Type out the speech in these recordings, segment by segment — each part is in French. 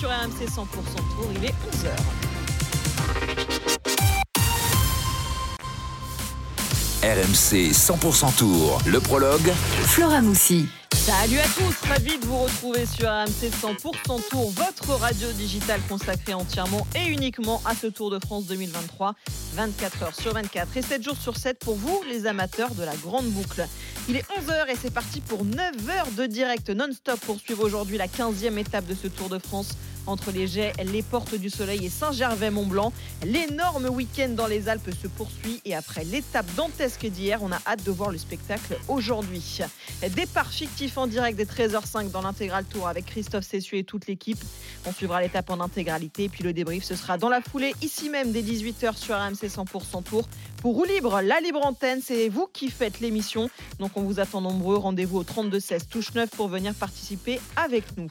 sur RMC 100% Tour, il est 11h. RMC 100% Tour, le prologue. Flora Moussi. Salut à tous, ravi de vous retrouver sur RMC 100% Tour, votre radio digitale consacrée entièrement et uniquement à ce Tour de France 2023, 24 heures sur 24 et 7 jours sur 7 pour vous, les amateurs de la grande boucle. Il est 11h et c'est parti pour 9 heures de direct non-stop pour suivre aujourd'hui la 15e étape de ce Tour de France entre les Jets, les Portes du Soleil et Saint-Gervais-Mont-Blanc. L'énorme week-end dans les Alpes se poursuit et après l'étape dantesque d'hier, on a hâte de voir le spectacle aujourd'hui. Départ fictif en direct des 13h05 dans l'intégral tour avec Christophe Cessieux et toute l'équipe. On suivra l'étape en intégralité puis le débrief ce sera dans la foulée ici même dès 18h sur RMC 100% Tour. Pour Roue Libre, la libre antenne, c'est vous qui faites l'émission. Donc on vous attend nombreux. Rendez-vous au 32 16 touche 9 pour venir participer avec nous.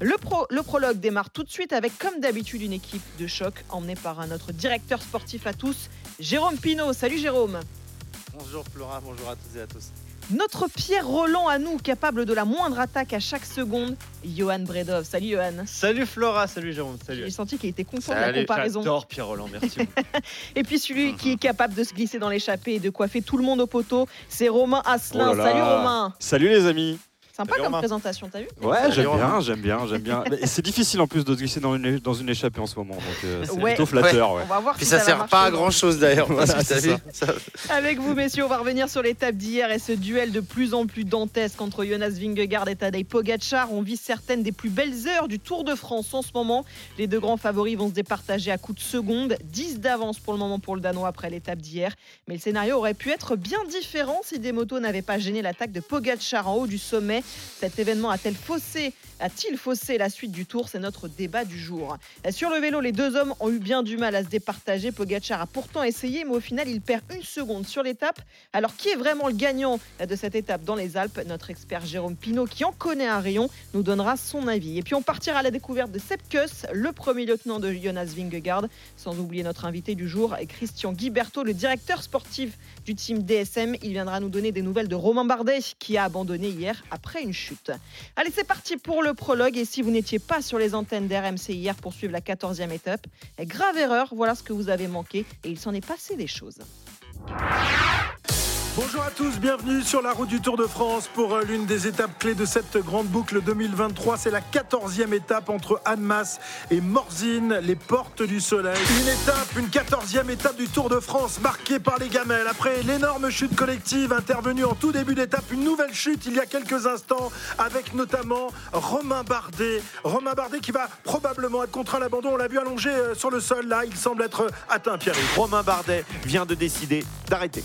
Le, le prologue démarre tout de suite avec, comme d'habitude, une équipe de choc emmenée par notre directeur sportif à tous, Jérôme Pinault. Salut Jérôme. Bonjour Flora, bonjour à toutes et à tous. Notre Pierre Roland à nous, capable de la moindre attaque à chaque seconde, Johan Bredov. Salut Johan. Salut Flora, salut Jérôme, salut. J'ai senti qu'il était content de la comparaison. J'adore Pierre Roland, merci. et puis celui qui est capable de se glisser dans l'échappée et de coiffer tout le monde au poteau, c'est Romain Asselin. Oh là là. Salut Romain. Salut les amis. Sympa comme Romain. présentation, t'as vu Ouais, j'aime bien, j'aime bien, j'aime bien. Et c'est difficile en plus de se glisser dans une, dans une échappée en ce moment, donc euh, c'est Ouais. plutôt flatteur. Ouais. On va voir Puis si ça, va sert marcher. pas à grand chose d'ailleurs. Voilà, parce que t'as c'est vu, ça- Avec vous, messieurs, on va revenir sur l'étape d'hier et ce duel de plus en plus dantesque entre Jonas Vingegaard et Tadej Pogacar. On vit certaines des plus belles heures du Tour de France en ce moment. Les deux grands favoris vont se départager à coups de secondes. 10 d'avance pour le moment pour le Danois après l'étape d'hier. Mais le scénario aurait pu être bien différent si des motos n'avaient pas gêné l'attaque de Pogacar en haut du sommet. Cet événement a-t-il faussé a-t-il faussé la suite du tour? C'est notre débat du jour. Sur le vélo, les deux hommes ont eu bien du mal à se départager. Pogacar a pourtant essayé, mais au final, il perd une seconde sur l'étape. Alors, qui est vraiment le gagnant de cette étape dans les Alpes? Notre expert Jérôme Pinault, qui en connaît un rayon, nous donnera son avis. Et puis, on partira à la découverte de Sepp Kuss, le premier lieutenant de Jonas Vingegaard, sans oublier notre invité du jour, Christian Guiberto, le directeur sportif du team DSM. Il viendra nous donner des nouvelles de Romain Bardet, qui a abandonné hier après une chute. Allez, c'est parti pour le prologue. Et si vous n'étiez pas sur les antennes d'RMC hier pour suivre la 14e étape, grave erreur, voilà ce que vous avez manqué. Et il s'en est passé des choses. Bonjour à tous, bienvenue sur la route du Tour de France pour euh, l'une des étapes clés de cette grande boucle 2023. C'est la 14e étape entre Annemasse et Morzine, les portes du soleil. Une étape, une 14e étape du Tour de France marquée par les gamelles. Après l'énorme chute collective intervenue en tout début d'étape, une nouvelle chute il y a quelques instants avec notamment Romain Bardet. Romain Bardet qui va probablement être contraint à l'abandon. On l'a vu allongé euh, sur le sol là, il semble être euh, atteint, Pierre. Romain Bardet vient de décider d'arrêter.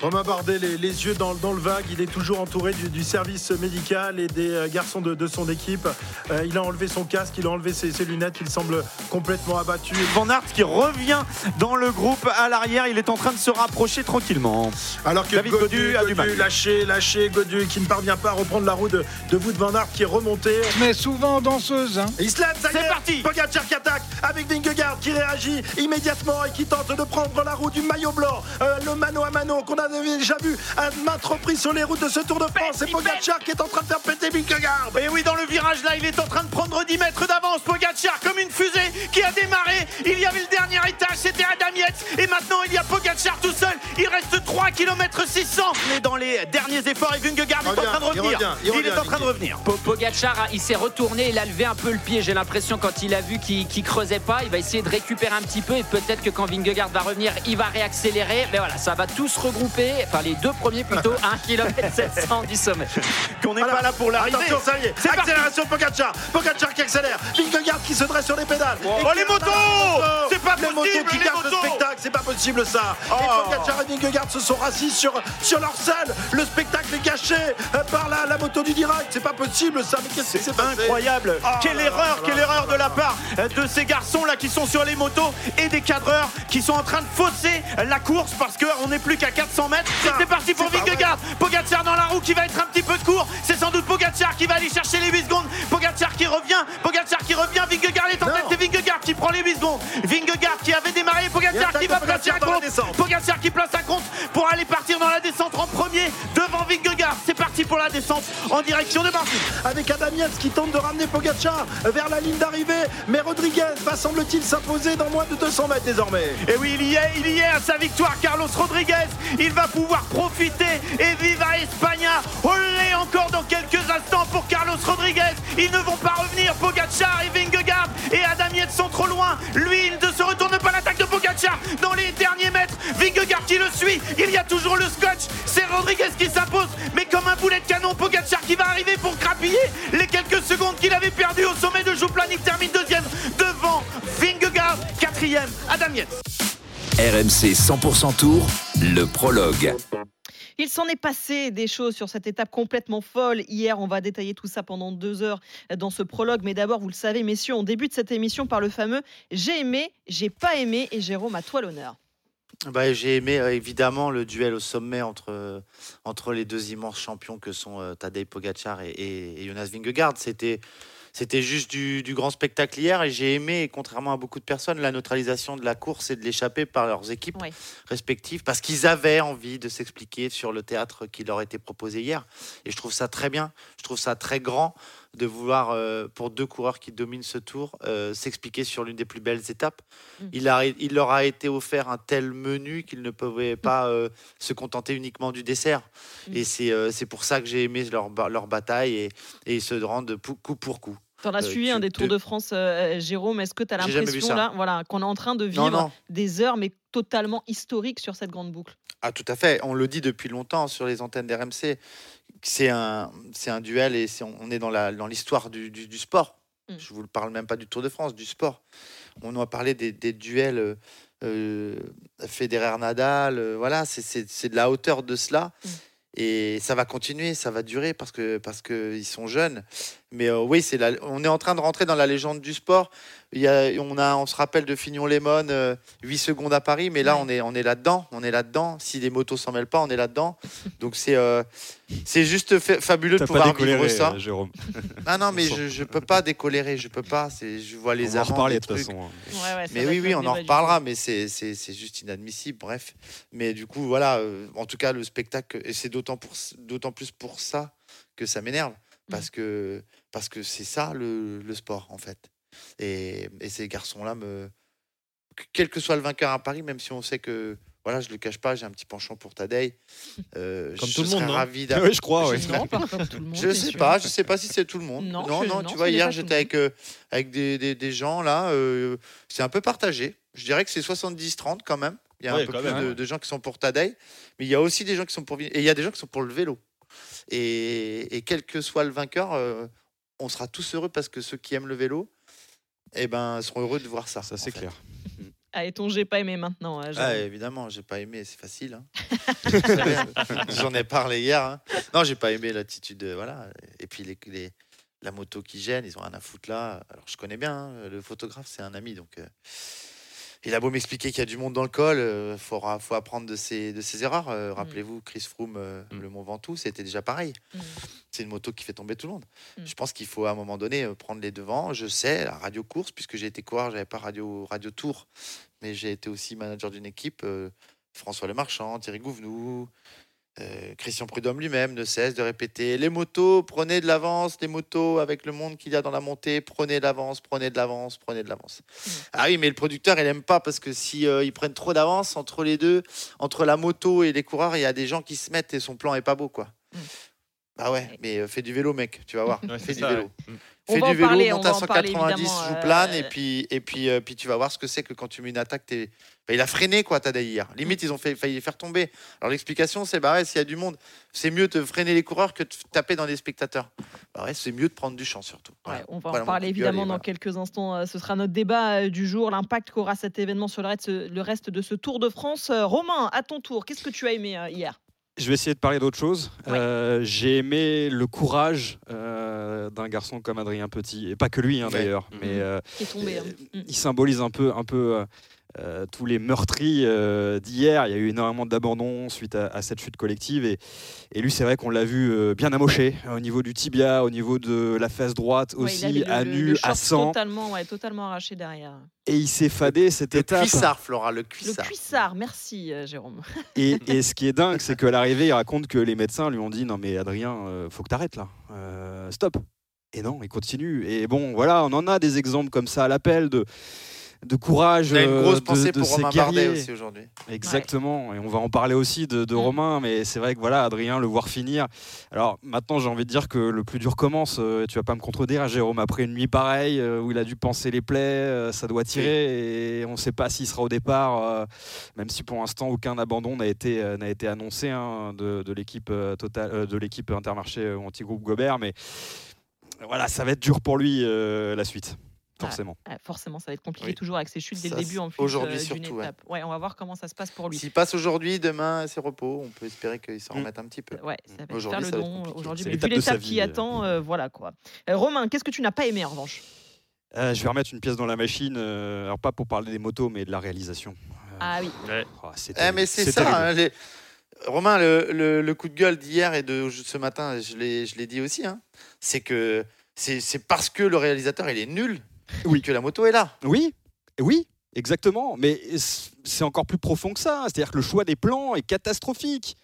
Romain Bardet, les, les yeux dans, dans le vague, il est toujours entouré du, du service médical et des euh, garçons de, de son équipe. Euh, il a enlevé son casque, il a enlevé ses, ses lunettes, il semble complètement abattu. Van Aert qui revient dans le groupe à l'arrière, il est en train de se rapprocher tranquillement. Alors que David Gaudu a du mal. lâché, lâché, Godu qui ne parvient pas à reprendre la roue de, de Van Aert qui est remonté. mais souvent danseuse. Hein. Et il se lève, ça y C'est est parti Pogacar qui attaque avec Vingegaard qui réagit immédiatement et qui tente de prendre la roue du maillot blanc. Euh, le mano à mano qu'on a déjà vu à maintes reprises sur les routes de ce Tour de France. C'est Pogacar qui est en train de faire péter Vingegaard. Et oui, dans le virage là, il est en train de prendre 10 mètres d'avance. Pogacar comme une fusée qui a démarré. Il y avait le dernier étage, c'était Adam Yates. Et maintenant, il y a Pogacar tout seul. Il reste 3 km 600. Mais dans les derniers efforts, et Vingegaard est en train de il revenir. revient, il Il est en train de revenir. Po- Pogacar, hein, il s'est retourné, il a levé un peu le pied. J'ai l'impression quand il a vu qu'il creusait pas, il va essayer de récupérer un petit peu et peut-être que quand Vingegaard va revenir, il va réaccélérer. Mais voilà, ça va tous regrouper, enfin les deux premiers plutôt, 1 km 700 du sommet. Qu'on n'est pas là pour l'arrivée. Attention, ça y est. C'est. Accélération de Pogacar. Pogacar qui accélère. Vingegaard qui se dresse sur les pédales. Oh, les motos C'est pas Les motos qui les gâchent le spectacle. C'est pas possible ça. Oh. Et Pogacar et Vingegaard se sont rassis sur, sur leur selle. Le spectacle est gâché euh, par la, la moto du direct. C'est pas possible ça. Mais qu'est-ce qui s'est passé Incroyable Oh Quelle là erreur, là quelle là erreur de la part de ces garçons là qui sont sur les motos et des cadreurs qui sont en train de fausser la course parce qu'on n'est plus qu'à 400 mètres. C'est parti pour Vingegaard Pogacar dans la roue qui va être un petit peu de court. C'est sans doute Pogacar qui va aller chercher les 8 secondes. Pogacar qui revient, Pogacar qui revient, Vingegaard est en tête, c'est Vingegaard qui prend les 8 secondes. Vingegaard qui avait démarré, Pogacar qui va placer un compte. Pogacar qui place un compte pour aller partir dans la descente en premier devant Vingegaard. C'est parti pour la descente en direction de Martin. avec Adam qui tente de ramener Pogacar vers la ligne d'arrivée. Mais Rodriguez va, semble-t-il, s'imposer dans moins de 200 mètres désormais. Et oui, il y est, il y est à sa victoire, Carlos Rodriguez. Il va pouvoir profiter et viva Espagna. Olé encore dans quelques instants pour Carlos Rodriguez. Ils ne vont pas revenir. Pogacar et Vingegaard et Adam Yates sont trop loin. Lui, il ne se retourne pas l'attaque de Pogacar dans les derniers mètres. Vingegaard qui le suit. Il y a toujours le scotch. Rodriguez qui s'impose. Mais comme un boulet de canon, Pogacar qui va arriver pour grappiller les quelques secondes qu'il avait perdues au sommet de Jouplan. Il termine deuxième devant Vingegaard. Quatrième, Adam Yates. RMC 100% Tour, le prologue. Il s'en est passé des choses sur cette étape complètement folle. Hier, on va détailler tout ça pendant deux heures dans ce prologue. Mais d'abord, vous le savez, messieurs, on débute cette émission par le fameux J'ai aimé, j'ai pas aimé. Et Jérôme, à toi l'honneur. Bah, J'ai aimé euh, évidemment le duel au sommet entre, euh, entre les deux immenses champions que sont euh, Tadej Pogacar et, et- et Jonas Vingegaard. C'était c'était juste du, du grand spectacle hier et j'ai aimé, contrairement à beaucoup de personnes, la neutralisation de la course et de l'échappée par leurs équipes respectives parce qu'ils avaient envie de s'expliquer sur le théâtre qui leur était proposé hier. Et je trouve ça très bien, je trouve ça très grand de vouloir, euh, pour deux coureurs qui dominent ce tour, euh, s'expliquer sur l'une des plus belles étapes. Mm. Il, a, il leur a été offert un tel menu qu'ils ne pouvaient pas euh, se contenter uniquement du dessert. Mm. Et c'est pour ça que j'ai aimé leur, ba- leur bataille et, et ils se rendent coup pour coup. T'en as Euh, suivi un des Tours de France, euh, Jérôme. Est-ce que tu as l'impression là, voilà, qu'on est en train de Non, vivre non. des heures, mais totalement historiques sur cette grande boucle? Ah, tout à fait. On le dit depuis longtemps sur les antennes d'RMC. C'est un, c'est un duel et on est dans la- dans l'histoire du, du- du sport. Mm. Je vous le parle même pas du Tour de France, du sport. On a parlé des, des duels euh, euh, Federer-Nadal. euh, voilà, c'est- c'est c'est de la hauteur de cela. Mm. Et ça va continuer, ça va durer parce que parce que ils sont jeunes. Mais euh, oui, c'est la- on est en train de rentrer dans la légende du sport. Il y a, on a, on se rappelle de Fignon Lemon, euh, 8 secondes à Paris, mais là Ouais. on est on est là-dedans, on est là-dedans. Si les motos s'en mêlent pas, on est là-dedans. Donc c'est euh, c'est juste fa- fabuleux de pouvoir vivre ça. euh, Jérôme. Ah non, mais je, je peux pas décolérer, je peux pas. C'est je vois les on en reparler les de toute trucs. façon. hein. Ouais, ouais, ça Mais oui, oui, on en reparlera, mais c'est c'est- c'est juste inadmissible, bref. Mais du coup, voilà, euh, en tout cas, le spectacle, et c'est d'autant pour- d'autant plus pour ça que ça m'énerve, parce que parce que c'est ça le, le sport, en fait. Et, et ces garçons-là, me, quel que soit le vainqueur à Paris, même si on sait que, voilà, je le cache pas, j'ai un petit penchant pour Tadei, euh, Comme je tout le monde, non ravi Oui, je crois, oui. Non, pas comme tout le monde. je sais sûr. pas, je sais pas si c'est tout le monde. Non, Non, je- non, non, tu vois, hier j'étais avec, euh, avec des, des- des gens là, euh, c'est un peu partagé. Je dirais que c'est 70-30 quand même. Il y a Ouais, un peu plus même, de, ouais. de gens qui sont pour Tadei, mais il y a aussi des gens qui sont pour et il y a des gens qui sont pour le vélo. Et, et quel que soit le vainqueur, euh, on sera tous heureux parce que ceux qui aiment le vélo, eh ben, seront heureux de voir ça. Ça, c'est clair. Allez, ton j'ai pas aimé maintenant. hein, Ah, évidemment, j'ai pas aimé, c'est facile. hein. Hein. J'en ai parlé hier. hein. Non, j'ai pas aimé l'attitude, euh, voilà. Et puis les, les- la moto qui gêne, ils ont rien à foutre là. Alors je connais bien, hein, le photographe, c'est un ami, donc euh, il a beau m'expliquer qu'il y a du monde dans le col, il faut, faut apprendre de ses, de ses erreurs. Euh, Rappelez-vous, Chris Froome, euh, Mm. le Mont Ventoux, c'était déjà pareil. Mm. C'est une moto qui fait tomber tout le monde. Mm. Je pense qu'il faut à un moment donné euh, prendre les devants. Je sais, la radio course, puisque j'ai été coureur, j'avais pas radio, radio tour, mais j'ai été aussi manager d'une équipe. euh, François Lemarchand, Thierry Gouvenou, euh, Christian Prudhomme lui-même ne cesse de répéter les motos, prenez de l'avance, les motos avec le monde qu'il y a dans la montée, prenez de l'avance, prenez de l'avance, prenez de l'avance. Mm. Ah oui, mais le producteur, il aime pas parce que si euh, ils prennent trop d'avance entre les deux, entre la moto et les coureurs, il y a des gens qui se mettent et son plan est pas beau, quoi. Mm. Bah ouais, mais euh, fais du vélo, mec, tu vas voir. Ouais, fais du ça, vélo. ouais. Mm. On Fais va du en vélo, parler, on monte va à en parler, 190, évidemment, joue euh, plane, et puis, et puis, euh, puis tu vas voir ce que c'est que quand tu mets une attaque, t'es- bah, il a freiné quoi, Tadej hier. Limite, ils ont fait, failli les faire tomber. Alors l'explication, c'est bah ouais, s'il y a du monde, c'est mieux de freiner les coureurs que de taper dans les spectateurs. Bah ouais, c'est mieux de prendre du champ surtout. Voilà. Ouais, on va Voilà en parler gueule, évidemment dans voilà. quelques instants. Euh, Ce sera notre débat euh, du jour, l'impact qu'aura cet événement sur le reste, le reste de ce Tour de France. Euh, Romain, à ton tour, qu'est-ce que tu as aimé euh, hier? Je vais essayer de parler d'autre chose. Ouais. Euh, J'ai aimé le courage euh, d'un garçon comme Adrien Petit, et pas que lui hein, d'ailleurs, Mhm. mais euh, qui est tombé hein. il symbolise un peu, un peu euh, tous les meurtris euh, d'hier. Il y a eu énormément d'abandon suite à, à cette chute collective. Et, et lui, c'est vrai qu'on l'a vu euh, bien amoché au niveau du tibia, au niveau de la face droite aussi, le- à le- nu, le à 100. Totalement, ouais, totalement arraché derrière. Et il s'est fadé cette Le étape. cuissard, Flora, le Le cuissard. cuissard, merci Jérôme. Et, et ce qui est dingue, c'est qu'à l'arrivée, il raconte que les médecins lui ont dit Non, mais Adrien, euh, faut que t'arrêtes là. Euh, stop. Et non, il continue. Et bon, voilà, on en a des exemples comme ça à l'appel de, de courage. On a une euh, grosse de- pensée de pour ces Romain Bardet guerriers. aussi aujourd'hui. Exactement. Et on va en parler aussi de, de Mm. Romain. Mais c'est vrai que voilà, Adrien, le voir finir. Alors maintenant, j'ai envie de dire que le plus dur commence. Euh, tu vas pas me contredire, Jérôme. Après une nuit pareille, euh, où il a dû penser les plaies, ça doit tirer. Et on ne sait pas s'il sera au départ. même si pour l'instant, aucun abandon n'a été, n'a été annoncé hein, de, de l'équipe Total- de l'équipe Intermarché anti-groupe Gobert. Mais voilà, ça va être dur pour lui euh, la suite. Forcément. Forcément, ça va être compliqué Oui. toujours avec ses chutes dès Ça, le début en plus aujourd'hui euh, surtout, ouais. étape. Ouais, on va voir comment ça se passe pour lui. S'il passe aujourd'hui, demain, c'est repos. On peut espérer qu'il s'en Mm. remette un petit peu. Ouais, ça va être Aujourd'hui, faire le don aujourd'hui. C'est Mais vu l'étape qui euh. attend, euh, voilà quoi. Euh, Romain, qu'est-ce que tu n'as pas aimé en revanche? Euh, je vais remettre une pièce dans la machine. euh, alors pas pour parler des motos, mais de la réalisation. Euh, Ah oui. oh, Eh, mais c'est ça. hein, les- Romain, le, le- le coup de gueule d'hier et de ce matin, je l'ai je l'ai dit aussi, hein, c'est que c'est c'est parce que le réalisateur il est nul Oui. que la moto est là. Oui, oui, exactement. Mais c'est encore plus profond que ça. C'est-à-dire que le choix des plans est catastrophique.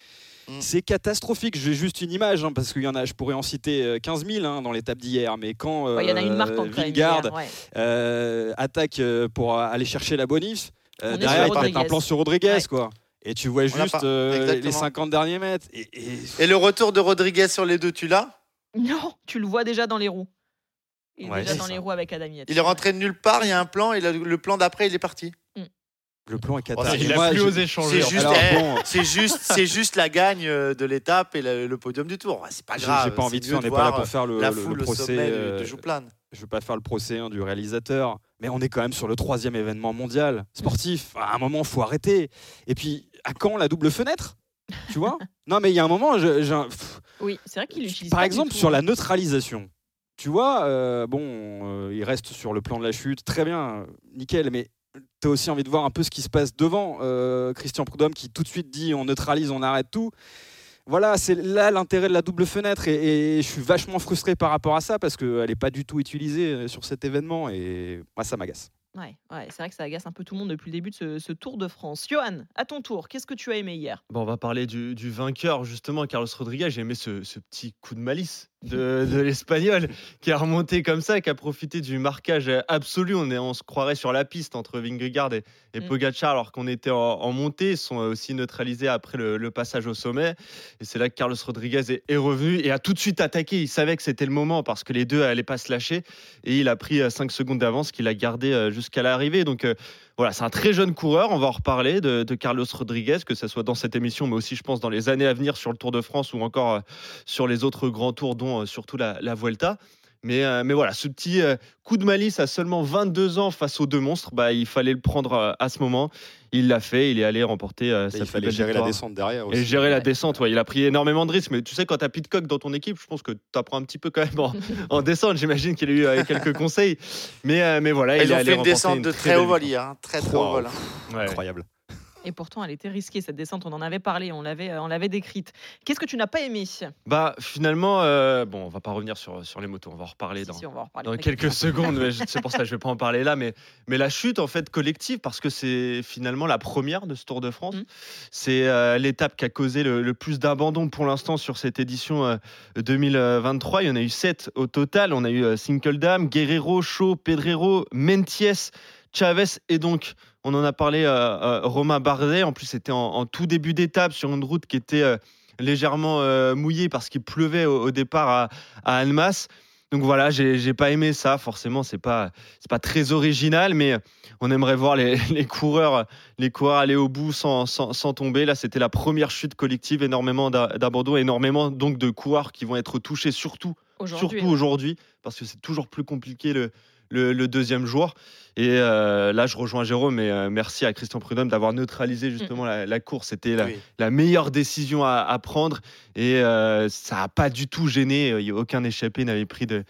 Mm. C'est catastrophique. J'ai juste une image, hein, parce qu'il y en a, je pourrais en citer euh, 15 000 hein, dans l'étape d'hier. Mais quand Ouais, Il y en a une euh, hier, ouais. euh, attaque euh, pour aller chercher la bonif, euh, derrière, il met un plan sur Rodriguez. Ouais. quoi. Et tu vois juste euh, les Exactement. 50 derniers mètres. Et, et- Et le retour de Rodriguez sur les deux, tu l'as? Non, tu le vois déjà dans les roues. Il est Ouais, déjà c'est dans ça. les roues avec Adam Yates. Il est rentré de nulle part, il y a un plan, et le, le plan d'après, il est parti. le plan est Oh, catastrophique. c'est- Il plus c'est juste- eh, bon, C'est juste, c'est juste la gagne euh, de l'étape et le, le podium du tour. C'est pas grave. j'ai pas envie c'est de faire, on n'est pas voir, là pour faire le, procès. euh, de Jouplane. je veux pas faire le procès hein, du réalisateur, mais on est quand même sur le troisième événement mondial sportif. À un moment, faut arrêter. Et puis, à quand la double fenêtre? Tu vois? Non, mais il y a un moment, je- Oui, c'est vrai qu'il utilise. par pas du exemple, tout, sur hein. la neutralisation. Tu vois, euh, bon, euh, il reste sur le plan de la chute, très bien, nickel, mais tu as aussi envie de voir un peu ce qui se passe devant. Euh, Christian Prudhomme qui tout de suite dit on neutralise, on arrête tout. Voilà, c'est là l'intérêt de la double fenêtre et, et je suis vachement frustré par rapport à ça parce qu'elle n'est pas du tout utilisée sur cet événement et moi ça m'agace. Ouais, ouais, c'est vrai que ça agace un peu tout le monde depuis le début de ce, ce Tour de France. Johan, à ton tour, qu'est-ce que tu as aimé hier? Bon, on va parler du, du vainqueur, justement, Carlos Rodriguez. J'ai aimé ce, ce petit coup de malice de, de l'Espagnol qui a remonté comme ça, qui a profité du marquage absolu. On, est, on se croirait sur la piste entre Vingegaard et, et Mm. Pogacar alors qu'on était en, en montée. Ils sont aussi neutralisés après le, le passage au sommet. Et c'est là que Carlos Rodriguez est, est revenu et a tout de suite attaqué. Il savait que c'était le moment parce que les deux allaient pas se lâcher. Et il a pris 5 secondes d'avance qu'il a gardé euh, jusqu'à l'arrivée. Donc euh, voilà, c'est un très jeune coureur. On va en reparler de, de Carlos Rodriguez, que ce soit dans cette émission, mais aussi, je pense, dans les années à venir sur le Tour de France ou encore euh, sur les autres grands tours, dont euh, surtout la, la Vuelta. Mais, euh, mais voilà, ce petit euh, coup de malice à seulement 22 ans face aux deux monstres, bah, il fallait le prendre euh, à ce moment. Il l'a fait, il est allé remporter euh, sa il fallait gérer la descente derrière aussi. Et gérer la descente, ouais. il a pris énormément de risques. Mais tu sais, quand tu as Pitcock dans ton équipe, je pense que tu apprends un petit peu quand même en, en descente. J'imagine qu'il a eu euh, quelques conseils. Mais, euh, mais voilà, il Ils est ont allé fait une descente une de très très haut vol hein, Très très haut vol. hein. Ouais. Incroyable. Et pourtant, elle était risquée cette descente. On en avait parlé, on l'avait, euh, on l'avait décrite. Qu'est-ce que tu n'as pas aimé? Bah, finalement, euh, bon, on va pas revenir sur, sur les motos, on va en reparler Si, dans, si, on va en reparler. dans t'inquiète quelques secondes. mais C'est pour ça que je vais pas en parler là. Mais, mais la chute, en fait, collective, parce que c'est finalement la première de ce Tour de France. Mm. C'est euh, l'étape qui a causé le, le plus d'abandon pour l'instant sur cette édition euh, 2023. Il y en a eu sept au total. On a eu euh, Sinkeldam, Guerrero, Shaw, Pedrero, Menties, Chavez et donc. On en a parlé, euh, euh, Romain Bardet. En plus, c'était en, en tout début d'étape sur une route qui était euh, légèrement mouillée parce qu'il pleuvait au, au départ à, à Annemasse. Donc voilà, j'ai j'ai pas aimé ça. Forcément, c'est pas c'est pas très original, mais on aimerait voir les, les coureurs les coureurs aller au bout sans, sans, sans tomber. Là, c'était la première chute collective, énormément d'a- d'abandon, énormément donc de coureurs qui vont être touchés surtout Aujourd'hui, surtout aujourd'hui, parce que c'est toujours plus compliqué le, le, le deuxième jour. Et euh, là, je rejoins Jérôme, mais euh, merci à Christian Prudhomme d'avoir neutralisé justement la, la course. C'était la, Oui. la meilleure décision à, à prendre et euh, ça n'a pas du tout gêné. Il y a Aucun échappé n'avait pris de-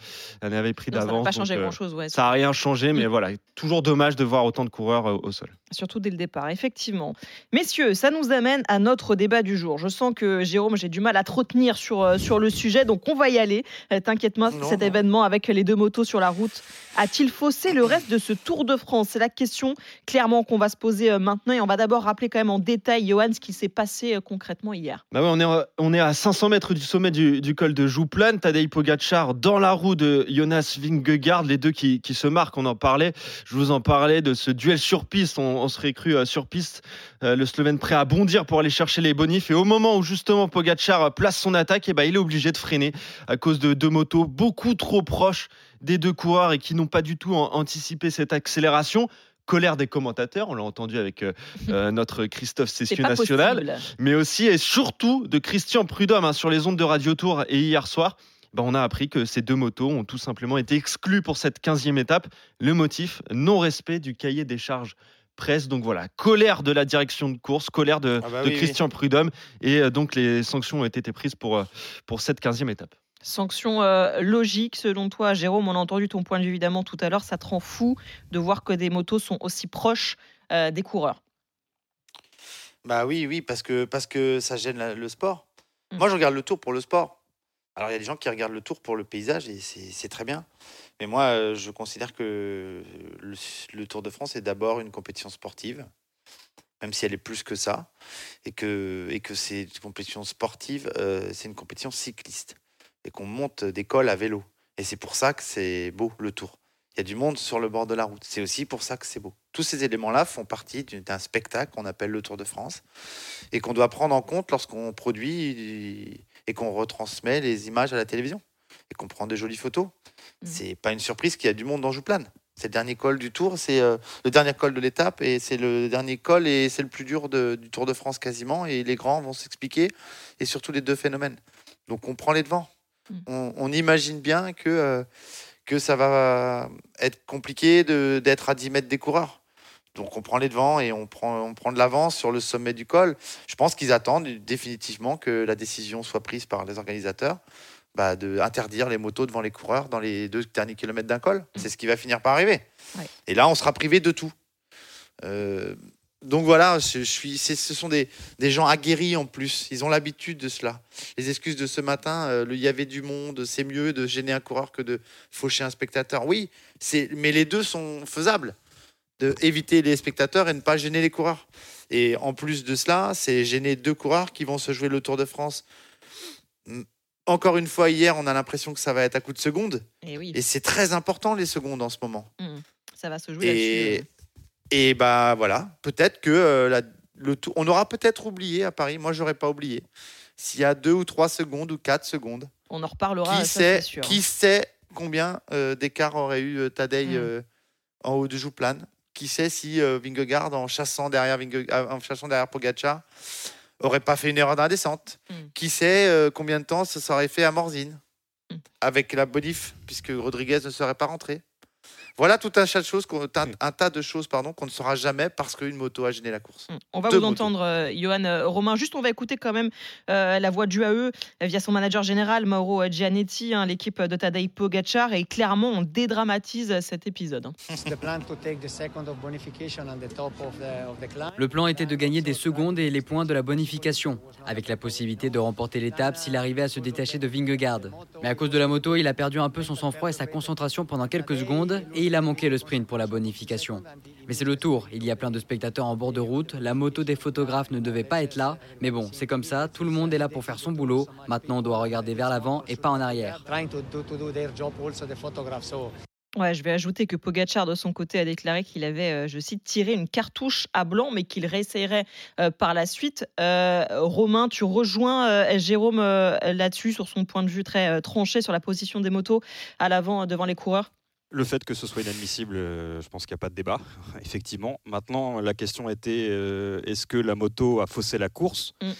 n'avait pris Non, ça n'a d'avance. pas donc, changé euh, grand-chose. Ouais. ça n'a rien changé, mais Mm. voilà, toujours dommage de voir autant de coureurs euh, au sol. Surtout dès le départ, effectivement. Messieurs, ça nous amène à notre débat du jour. Je sens que Jérôme, j'ai du mal à te retenir sur, euh, sur le sujet, donc on va y aller. Euh, T'inquiète pas, Non, cet non. événement avec les deux motos sur la route a-t-il faussé le reste de ce Tour de France? C'est la question clairement qu'on va se poser euh, maintenant et on va d'abord rappeler quand même en détail, Johan, ce qui s'est passé euh, concrètement hier. Bah ouais, on, est, à- on est à 500 mètres du sommet du, col de Jouplane. Tadej Pogacar dans la roue de Jonas Vingegaard, les deux qui, qui se marquent, on en parlait. Je vous en parlais de ce duel sur piste. On, serait cru euh, sur piste. Le Slovène prêt à bondir pour aller chercher les bonifs. Et au moment où justement Pogacar place son attaque, eh ben, il est obligé de freiner à cause de deux motos beaucoup trop proches des deux coureurs et qui n'ont pas du tout an- anticipé cette accélération. Colère des commentateurs, on l'a entendu avec euh, euh, notre Christophe Cessieux national possible. mais aussi et surtout de Christian Prudhomme hein, sur les ondes de Radio Tour et hier soir. ben, on a appris que ces deux motos ont tout simplement été exclues pour cette 15e étape. Le motif, non-respect du cahier des charges presse. Donc voilà, colère de la direction de course, colère de, Ah bah de oui, Christian Prudhomme. Et euh, donc les sanctions ont été prises pour, pour cette 15e étape. Sanction euh, logique selon toi, Jérôme? On a entendu ton point de vue évidemment tout à l'heure. Ça te rend fou de voir que des motos sont aussi proches euh, des coureurs. Bah oui, oui, parce que, parce que ça gêne la- le sport. Mm. Moi, je regarde le tour pour le sport. Alors, il y a des gens qui regardent le tour pour le paysage et c'est très bien. Mais moi, euh, je considère que le, le Tour de France est d'abord une compétition sportive, même si elle est plus que ça. Et que, et que c'est une compétition sportive, euh, c'est une compétition cycliste. Et qu'on monte des cols à vélo. Et c'est pour ça que c'est beau, le tour. Il y a du monde sur le bord de la route. C'est aussi pour ça que c'est beau. Tous ces éléments-là font partie d'un spectacle qu'on appelle le Tour de France et qu'on doit prendre en compte lorsqu'on produit et qu'on retransmet les images à la télévision et qu'on prend des jolies photos. Mhm. C'est pas une surprise qu'il y a du monde dans Jouplane. C'est le dernier col du Tour, c'est euh, le dernier col de l'étape et c'est le dernier col et c'est le plus dur de- du Tour de France quasiment et les grands vont s'expliquer et surtout les deux phénomènes. Donc on prend les devants. Mhm. On, on imagine bien que euh, que ça va être compliqué d'être à 10 mètres des coureurs. Donc on prend les devants et on prend, on prend de l'avance sur le sommet du col. Je pense qu'ils attendent définitivement que la décision soit prise par les organisateurs bah, de interdire les motos devant les coureurs dans les deux derniers kilomètres d'un col. C'est ce qui va finir par arriver. Ouais. Et là, on sera privé de tout. Euh, donc voilà, je, je suis, c'est- ce sont des, des gens aguerris en plus. Ils ont l'habitude de cela. Les excuses de ce matin, euh, le il y avait du monde, c'est mieux de gêner un coureur que de faucher un spectateur. Oui, mais les deux sont faisables. De éviter les spectateurs et ne pas gêner les coureurs. Et en plus de cela, c'est gêner deux coureurs qui vont se jouer le Tour de France. Mm. Encore une fois, hier, on a l'impression que ça va être à coup de seconde. Et oui, Et c'est très important, les secondes en ce moment. ça va se jouer là-dessus. Et, et bah voilà, peut-être que euh, la- le tour, on aura peut-être oublié à Paris. Moi, j'aurais pas oublié. S'il y a deux ou trois secondes ou quatre secondes, On en reparlera. qui ça, sait, c'est sûr. qui sait combien euh, d'écart aurait eu euh, Tadej Mm. euh, en haut de Jouplane Qui sait si Vingegaard, en chassant derrière, Vinge- euh, en chassant derrière Pogacar, aurait pas fait une erreur dans la descente Mm. Qui sait combien de temps ça serait fait à Morzine? Mm. avec la bonif, puisque Rodriguez ne serait pas rentré voilà tout un tas de choses, qu'on- un, un tas de choses pardon, qu'on ne saura jamais parce qu'une moto a gêné la course. Mm. On va Deux vous motos. entendre, euh, Johan euh, Romain. Juste, on va écouter quand même euh, la voix du AE via son manager général, Mauro Gianetti, hein, l'équipe de Tadej Pogacar. Et clairement, on dédramatise cet épisode. Le plan était de gagner des secondes et les points de la bonification, avec la possibilité de remporter l'étape s'il arrivait à se détacher de Vingegaard. Mais à cause de la moto, il a perdu un peu son sang-froid et sa concentration pendant quelques secondes, et il a manqué le sprint pour la bonification. Mais c'est le tour, il y a plein de spectateurs en bord de route, la moto des photographes ne devait pas être là, mais bon, c'est comme ça, tout le monde est là pour faire son boulot, maintenant on doit regarder vers l'avant et pas en arrière. Ouais, je vais ajouter que Pogacar, de son côté, a déclaré qu'il avait, euh, je cite, tiré une cartouche à blanc, mais qu'il réessayerait euh, par la suite. Euh, Romain, tu rejoins Jérôme là-dessus, sur son point de vue très tranché sur la position des motos à l'avant devant les coureurs? Le fait que ce soit inadmissible, euh, je pense qu'il n'y a pas de débat, effectivement. Maintenant, la question était euh, est-ce que la moto a faussé la course? Mm.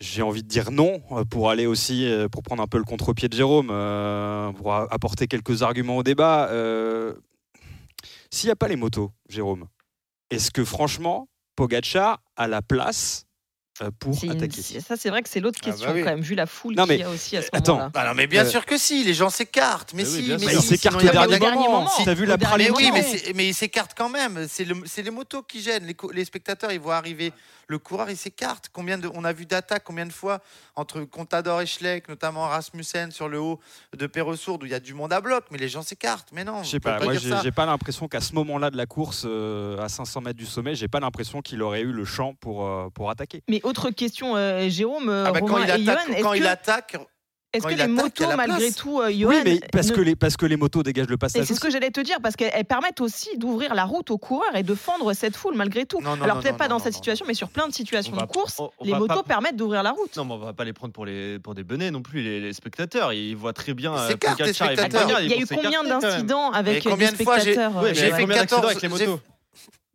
j'ai envie de dire non euh, pour aller aussi, pour prendre un peu le contre-pied de Jérôme, euh, pour apporter quelques arguments au débat. S'il n'y a pas les motos, Jérôme, est-ce que franchement, Pogacar a la place pour C'est une- attaquer Ça, c'est vrai que c'est l'autre Ah bah question oui. quand même, vu la foule Non, qu'il mais, y a aussi à ce attends. moment-là. Ah non, mais bien Euh, sûr que si, les gens s'écartent. Mais Mais oui, si, bien mais sûr. Bah, il si, s'écarte sinon, il y au pas dernier de- dernier moment. moment. Si t'as vu la Mais oui, mais, mais ils s'écartent quand même. C'est le- les motos qui gênent. Les, co- les spectateurs, ils voient arriver le coureur, il s'écarte. Combien de, on a vu d'attaques, combien de fois entre Contador et Schleck, notamment Rasmussen sur le haut de Perresourde où il y a du monde à bloc, mais les gens s'écartent. Mais non, Je sais peut pas, moi j'ai pas l'impression qu'à ce moment-là de la course, euh, à 500 mètres du sommet, j'ai pas l'impression qu'il aurait eu le champ pour, euh, pour attaquer. Mais autre question, euh, Jérôme, euh, Ah bah, quand il et attaque, est-ce quand il que, attaque, est-ce quand que il les attaque, motos, malgré tout, euh, Johan, oui, mais parce, ne- que les, parce que les motos dégagent le passage. c'est ce que j'allais te dire, parce qu'elles permettent aussi d'ouvrir la route aux coureurs et de fendre cette foule malgré tout. Non, non, Alors peut-être non, pas dans non, cette non, situation, mais sur plein de situations On de course, on- on les motos pas- permettent d'ouvrir la route. Non, mais on va pas les prendre pour, les, pour des benets non plus, les, les spectateurs. Ils voient très bien. Euh, s'écartent, les spectateurs. Il y a eu combien d'incidents avec fois j'ai- spectateurs euh, J'ai fait combien d'accidents 14, avec les motos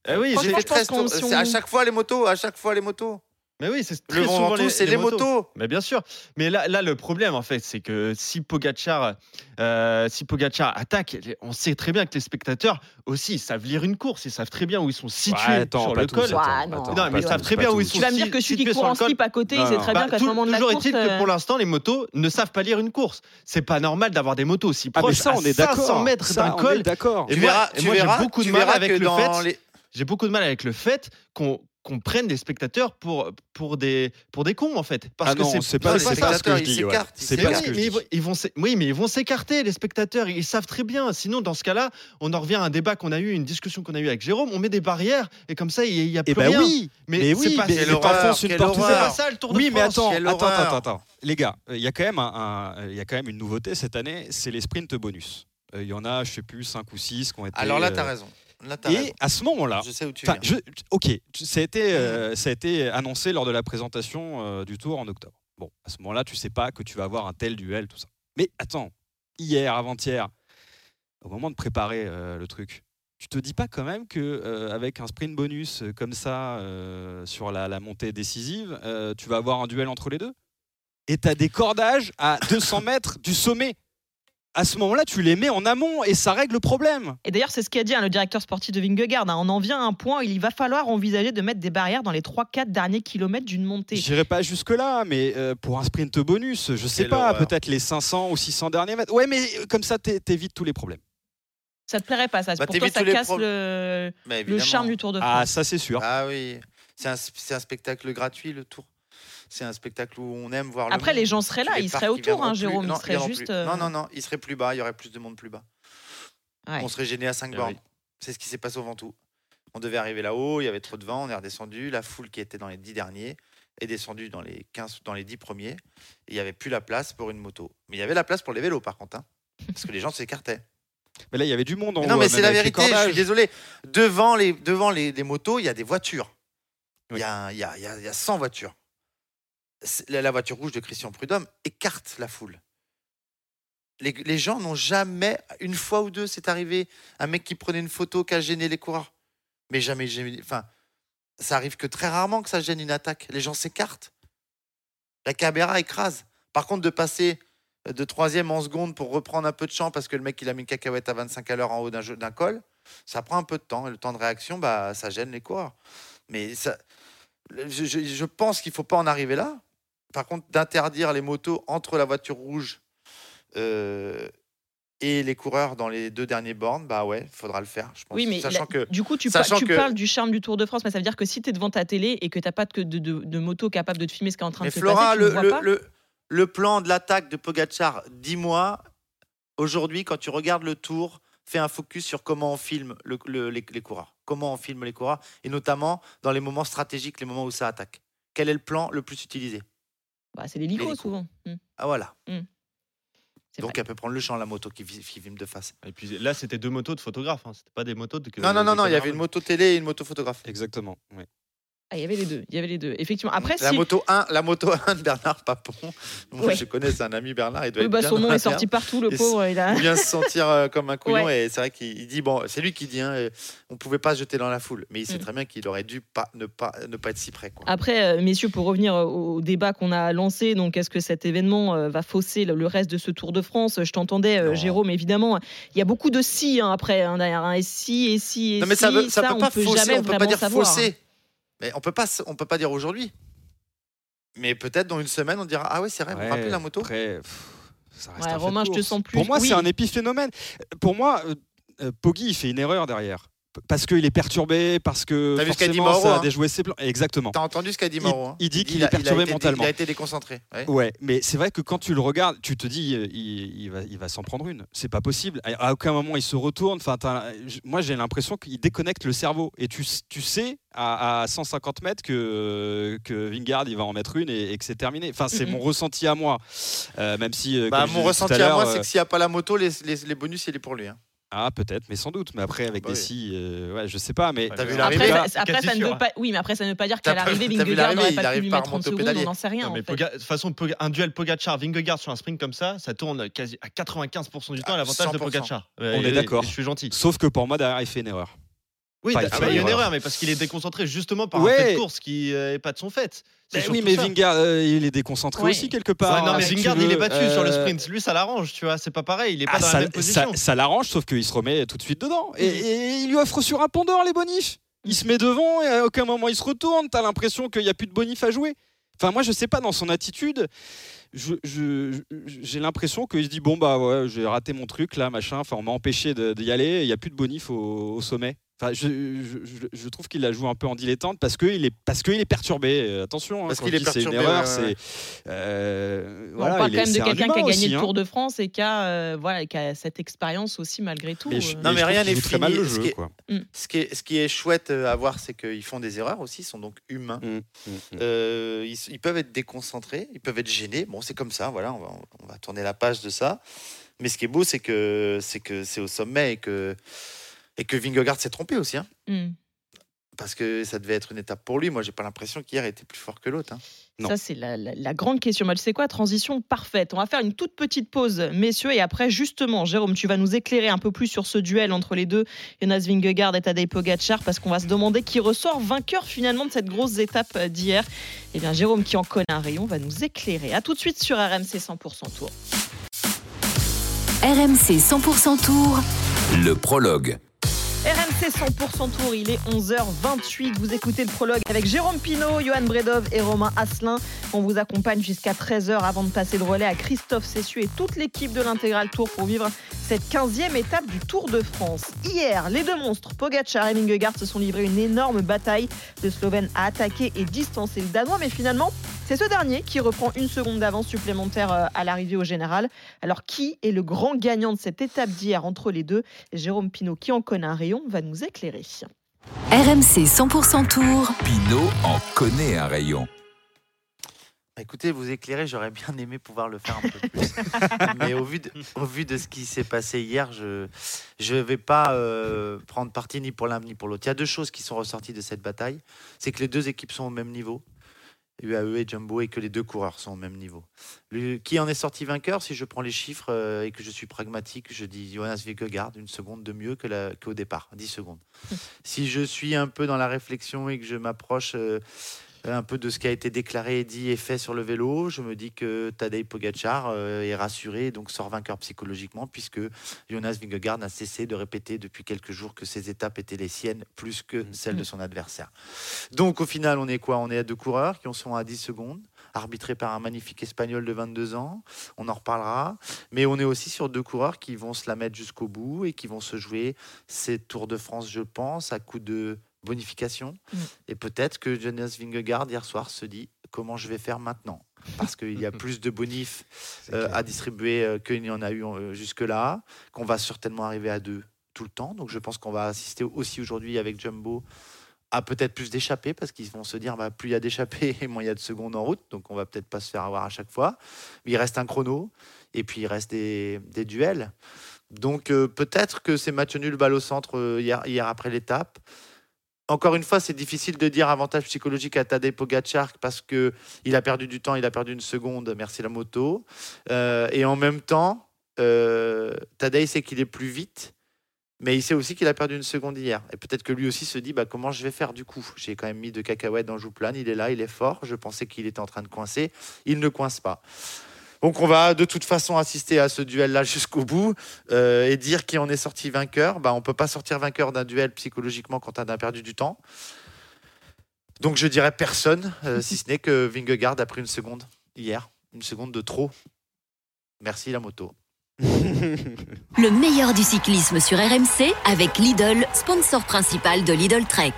Eh oui, j'ai fait pense 13 qu'on- tours. si C'est on- à chaque fois les motos, à chaque fois les motos. Mais oui, c'est très Le souvent vent tout, c'est les motos. Mais bien sûr. Mais là, là, le problème, en fait, c'est que si Pogacar, euh, si Pogacar attaque, on sait très bien que les spectateurs aussi ils savent lire une course, ils savent très bien où ils sont situés Ouais, attends, sur le tous, col. attends, Ouais, non. attends, Non, mais ils savent très bien où ils sont Tu vas me dire si- que celui qui situés court en slip à côté, il sait très Bah, bien qu'à ce tout- moment de la toujours course. est-il que euh, pour l'instant, les motos ne savent pas lire une course. C'est pas normal d'avoir des motos aussi Ah, proches ça, on à est 500 d'accord. mètres Ça, d'un col. d'accord. Et Tu moi- verras, tu verras, beaucoup de tu mal verras avec que le dans fait- les- J'ai beaucoup de mal avec le fait qu'on qu'on prenne des spectateurs pour, pour, des, pour des cons en fait. Parce Ah que non, c'est pas, les c'est pas ce que spectateurs, je ils dis. ouais. C'est Mais pas oui, ce que je mais ils dis. vont- ils vont oui, mais ils vont s'écarter, les spectateurs. Ils savent très bien. Sinon, dans ce cas-là, on en revient à un débat qu'on a eu, une discussion qu'on a eu avec Jérôme. On met des barrières et comme ça, il n'y a plus Eh ben rien. oui, mais, c'est oui, pas, mais pas c'est pas ça le Tour de Oui, mais attends, attends, attends, attends. Les gars, il y a quand même un, un- il y a quand même une nouveauté cette année, c'est les sprints bonus. Euh, Il y en a, je sais plus, 5 ou 6 qui ont été. Alors là, tu as euh, raison. Là, Et à ce moment-là, Je sais où tu Enfin, viens. je- ok, ça a, été, euh, ça a été annoncé lors de la présentation euh, du tour en octobre. Bon, à ce moment-là, tu sais pas que tu vas avoir un tel duel, tout ça. Mais attends, hier, avant-hier, au moment de préparer euh, le truc, tu te dis pas quand même que avec un sprint bonus comme ça sur la, la montée décisive, tu vas avoir un duel entre les deux? Et tu as des cordages à 200 mètres du sommet. À ce moment-là, tu les mets en amont et ça règle le problème. Et d'ailleurs, c'est ce qu'a dit hein, le directeur sportif de Vingegaard. hein. On en vient à un point où il va falloir envisager de mettre des barrières dans les 3-4 derniers kilomètres d'une montée. J'irai pas jusque-là, mais euh, pour un sprint bonus, je sais Quelle pas, peut-être les 500 ou 600 derniers mètres. Ouais, mais euh, comme ça, t'é- t'évites tous les problèmes. Ça te plairait pas, ça? Bah, Pour toi, ça casse pro- le, charme du Tour de Ah, France. ça c'est sûr. Ah oui, c'est un, c'est un spectacle gratuit le tour. C'est un spectacle où on aime voir le Après, monde. les gens seraient là, ils seraient autour, hein, plus. Jérôme. Non, Ils seraient juste. plus. euh, Non, non, non, il serait plus bas, il y aurait plus de monde plus bas. ouais. On serait gêné à 5 Ah bornes. oui. C'est ce qui s'est passé au Ventoux. On devait arriver là-haut, il y avait trop de vent, on est redescendu. La foule qui était dans les 10 derniers est descendue dans les 15, dans les 10 premiers. Et il n'y avait plus la place pour une moto. Mais il y avait la place pour les vélos, par contre. hein, parce que les gens s'écartaient. Mais là, il y avait du monde en Mais haut, non, mais même c'est la vérité, je suis désolé. Devant les, devant les, les motos, il y a des voitures. Il y, a, il y, a, il y a- il y a 100 voitures. La, voiture rouge de Christian Prudhomme écarte la foule. Les, gens n'ont jamais, une fois ou deux, c'est arrivé, un mec qui prenait une photo qui a gêné les coureurs. Mais jamais gêné. Enfin, ça arrive que très rarement que ça gêne une attaque. Les gens s'écartent. La caméra écrase. Par contre, de passer de troisième en seconde pour reprendre un peu de champ parce que le mec il a mis une cacahuète à 25 à l'heure en haut d'un col, ça prend un peu de temps. Et le temps de réaction, bah, ça gêne les coureurs. Mais ça, je, je- je pense qu'il ne faut pas en arriver là. Par contre, d'interdire les motos entre la voiture rouge euh, et les coureurs dans les deux derniers bornes, bah ouais, il faudra le faire. Je pense. Oui, mais Sachant la- que du coup, tu, par- tu que- parles du charme du Tour de France, mais ça veut dire que si tu es devant ta télé et que tu n'as pas de, de, de- moto capable de te filmer ce qui est en train Mais de se Flora, passer, tu le, vois le- pas. le- le plan de l'attaque de Pogachar, dis-moi, aujourd'hui, quand tu regardes le tour, fais un focus sur comment on filme le- le- les, les coureurs. Comment on filme les coureurs, et notamment dans les moments stratégiques, les moments où ça attaque. Quel est le plan le plus utilisé? Bah, c'est l'hélico l'hélico. souvent. Hmm, Ah voilà. c'est Donc vrai. elle peut prendre le champ, la moto qui, qui filme de face. Et puis là, c'était deux motos de photographes. Hein. C'était pas des motos de. non, non, non, non, il y avait une moto télé et une moto photographe. Exactement. ouais. Ah, il y avait les deux, il y avait les deux. Effectivement. Après, La si moto 1, la moto 1 de Bernard Papon. Moi, Ouais. je connais, c'est un ami Bernard. Il doit Oui, être bah, bien son nom est sorti merde. partout, le pauvre. Il a... Il vient se sentir euh, comme un couillon Ouais. et c'est vrai qu'il il dit bon, c'est lui qui dit, hein, euh, on pouvait pas se jeter dans la foule, mais il sait Mm. très bien qu'il aurait dû pas ne pas ne pas être si près. Quoi. Après, euh, messieurs, pour revenir au débat qu'on a lancé, donc est-ce que cet événement va fausser le, reste de ce Tour de France? Je t'entendais. Jérôme, évidemment. Il y a beaucoup de si hein, après, hein, derrière. hein, et si, et si, et non mais si, ça, veut, ça, peut on pas peut fausser, jamais on peut pas dire fausser, mais on peut pas, s- on peut pas dire aujourd'hui. Mais peut-être dans une semaine, on dira ah ouais c'est vrai, vous vous rappelez la moto Après, pff, ça reste Ouais, un Romain, je te sens plus- Pour moi, oui. c'est un épiphénomène. Pour moi, euh, euh, Poggi, il fait une erreur derrière. Parce qu'il est perturbé, parce que T'as vu ce qu'a dit forcément, Mauro, ça a hein déjoué ses plans. Exactement. T'as entendu ce qu'a dit Il- Mauro hein il dit qu'il est perturbé a été- mentalement. Il a été déconcentré. ouais. Ouais, mais c'est vrai que quand tu le regardes, tu te dis, euh, il, il va, il va s'en prendre une. C'est pas possible. À, aucun moment il se retourne. Enfin, moi, j'ai l'impression qu'il déconnecte le cerveau. Et tu, sais à, à 150 mètres que, que Vingard il va en mettre une et, et que c'est terminé. Enfin, c'est mon ressenti à moi. Euh, même si. euh, Bah, mon ressenti à moi, c'est que s'il n'y a pas la moto, les, les, les bonus, il est pour lui. hein. Ah, peut-être, mais sans doute. Mais après, avec Bah des oui. si, euh, ouais, je sais pas. Mais T'as vu Après, l'arrivée ça, après, Quasi ça ne veut hein. pas. Oui, mais après, ça ne veut pas dire qu'à l'arrivée, Vingegaard n'aurait pas pu lui mettre 30 remonter au secondes. On n'en sait rien. Non, mais en fait. Poga- de toute façon, Poga- un duel Pogacar Vingegaard sur un sprint comme ça, ça tourne quasi à 95% du temps à l'avantage de 100%. Pogacar. On est d'accord. Je suis gentil. sauf que pour moi, derrière, il fait une erreur. Oui, il bah, fait il y a une erreur. mais parce qu'il est déconcentré justement par un Ouais. fait de course qui n'est pas de son fait. Ben oui, mais ça. Vingard, euh, il est déconcentré Ouais. aussi quelque part. Ouais, non, mais si Vingard, il est battu sur le Euh, sprint. Lui, ça l'arrange, tu vois. C'est pas pareil. Il est pas Ah, dans ça, la même position. ça l'arrange, sauf qu'il se remet tout de suite dedans. Et, et il lui offre sur un pondeur les bonifs. Il se met devant et à aucun moment il se retourne. T'as l'impression qu'il n'y a plus de bonifs à jouer. Enfin, moi, je sais pas, dans son attitude, je- je- je- j'ai l'impression qu'il se dit Bon, bah ouais, j'ai raté mon truc là, machin. Enfin, on m'a empêché d'y aller. Il n'y a plus de bonifs au, au sommet. Enfin, je, je- je- je trouve qu'il la joue un peu en dilettante parce qu'il est, parce qu'il est perturbé. Euh, Attention, hein, Parce qu'il est dis c'est une perturbé, erreur. ouais, ouais. c'est euh, On parle il quand est- même de quelqu'un qui a gagné aussi, le hein. Tour de France et qui a, euh, voilà, qui a cette expérience aussi malgré tout. Mais je- euh. Non, mais rien n'est très mal fini. le Ce jeu, qui est- quoi. Ce qui, est, ce qui est chouette euh, à voir, c'est qu'ils font des erreurs aussi, ils sont donc humains. Mm, mm, mm. Euh, ils, ils peuvent être déconcentrés, ils peuvent être gênés. Bon, c'est comme ça, voilà, on va, on va tourner la page de ça. Mais ce qui est beau, c'est que c'est que c'est au sommet et que et que Vingegaard s'est trompé aussi, hein, Hmm. parce que ça devait être une étape pour lui. Moi, j'ai pas l'impression qu'hier était plus fort que l'autre. hein. Non. Ça, c'est la, la- la grande question. Moi, tu sais quoi? Transition parfaite. On va faire une toute petite pause, messieurs. Et après, justement, Jérôme, tu vas nous éclairer un peu plus sur ce duel entre les deux, Jonas Vingegaard et Tadej Pogacar, parce qu'on va se demander qui ressort vainqueur finalement de cette grosse étape euh, d'hier. Eh bien, Jérôme, qui en connaît un rayon, va nous éclairer. À tout de suite sur RMC 100% Tour. RMC 100% Tour. Le prologue. RMC 100% Tour, il est 11h28. Vous écoutez le prologue avec Jérôme Pinault, Johan Bredov et Romain Asselin. On vous accompagne jusqu'à 13h avant de passer le relais à Christophe Cessu et toute l'équipe de l'Intégral Tour pour vivre cette 15e étape du Tour de France. Hier, les deux monstres, Pogacar et Vingegaard, se sont livrés une énorme bataille. Le Slovène a attaqué et distancé le Danois, mais finalement, c'est ce dernier qui reprend une seconde d'avance supplémentaire euh, à l'arrivée au général. Alors, qui est le grand gagnant de cette étape d'hier entre les deux? Jérôme Pinault, qui en connaît un rayon, va nous éclairer. RMC 100% Tour. Pinot en connaît un rayon. Bah, Écoutez, vous éclairez, j'aurais bien aimé pouvoir le faire un peu plus. Mais au vu, de, au vu de ce qui s'est passé hier, je ne vais pas euh, prendre parti ni pour l'un ni pour l'autre. Il y a deux choses qui sont ressorties de cette bataille. C'est que les deux équipes sont au même niveau, UAE et Jumbo, et que les deux coureurs sont au même niveau. Le- qui en est sorti vainqueur Si je prends les chiffres euh, et que je suis pragmatique, je dis Jonas Vingegaard, une seconde de mieux que qu'au départ, 10 secondes. si je suis un peu dans la réflexion et que je m'approche... euh, un peu de ce qui a été déclaré, dit et fait sur le vélo. Je me dis que Tadej Pogacar euh, est rassuré, donc sort vainqueur psychologiquement, puisque Jonas Vingegaard a cessé de répéter depuis quelques jours que ses étapes étaient les siennes plus que celles de son adversaire. Donc au final, on est quoi? On est à deux coureurs qui en sont à 10 secondes, arbitrés par un magnifique Espagnol de 22 ans. On en reparlera. Mais on est aussi sur deux coureurs qui vont se la mettre jusqu'au bout et qui vont se jouer ces Tours de France, je pense, à coup de bonification. Mm. Et peut-être que Jonas Vingegaard hier soir se dit comment je vais faire maintenant? Parce qu'il y a plus de bonifs euh, à distribuer euh, qu'il n'y en a eu euh, jusque-là, qu'on va certainement arriver à deux tout le temps. Donc je pense qu'on va assister aussi aujourd'hui avec Jumbo à peut-être plus d'échappées parce qu'ils vont se dire bah, plus il y a d'échappées et moins il y a de secondes en route. Donc on va peut-être pas se faire avoir à chaque fois. Mais il reste un chrono et puis il reste des, des duels. Donc peut-être que c'est match nul balle au centre hier, hier après l'étape. Encore une fois, c'est difficile de dire avantage psychologique à Tadej Pogacar parce que il a perdu du temps, il a perdu une seconde, merci la moto. Euh, et en même temps, euh, Tadej sait qu'il est plus vite, mais il sait aussi qu'il a perdu une seconde hier. Et peut-être que lui aussi se dit bah, comment je vais faire du coup? J'ai quand même mis de cacahuètes dans Jouplane, il est là, il est fort. Je pensais qu'il était en train de coincer, il ne coince pas. Donc on va de toute façon assister à ce duel-là jusqu'au bout euh, et dire qui en est sorti vainqueur. Bah, on ne peut pas sortir vainqueur d'un duel psychologiquement quand on a perdu du temps. Donc je dirais personne, euh, si ce n'est que Vingegaard a pris une seconde hier, une seconde de trop. Merci la moto. Le meilleur du cyclisme sur RMC avec Lidl, sponsor principal de Lidl Trek.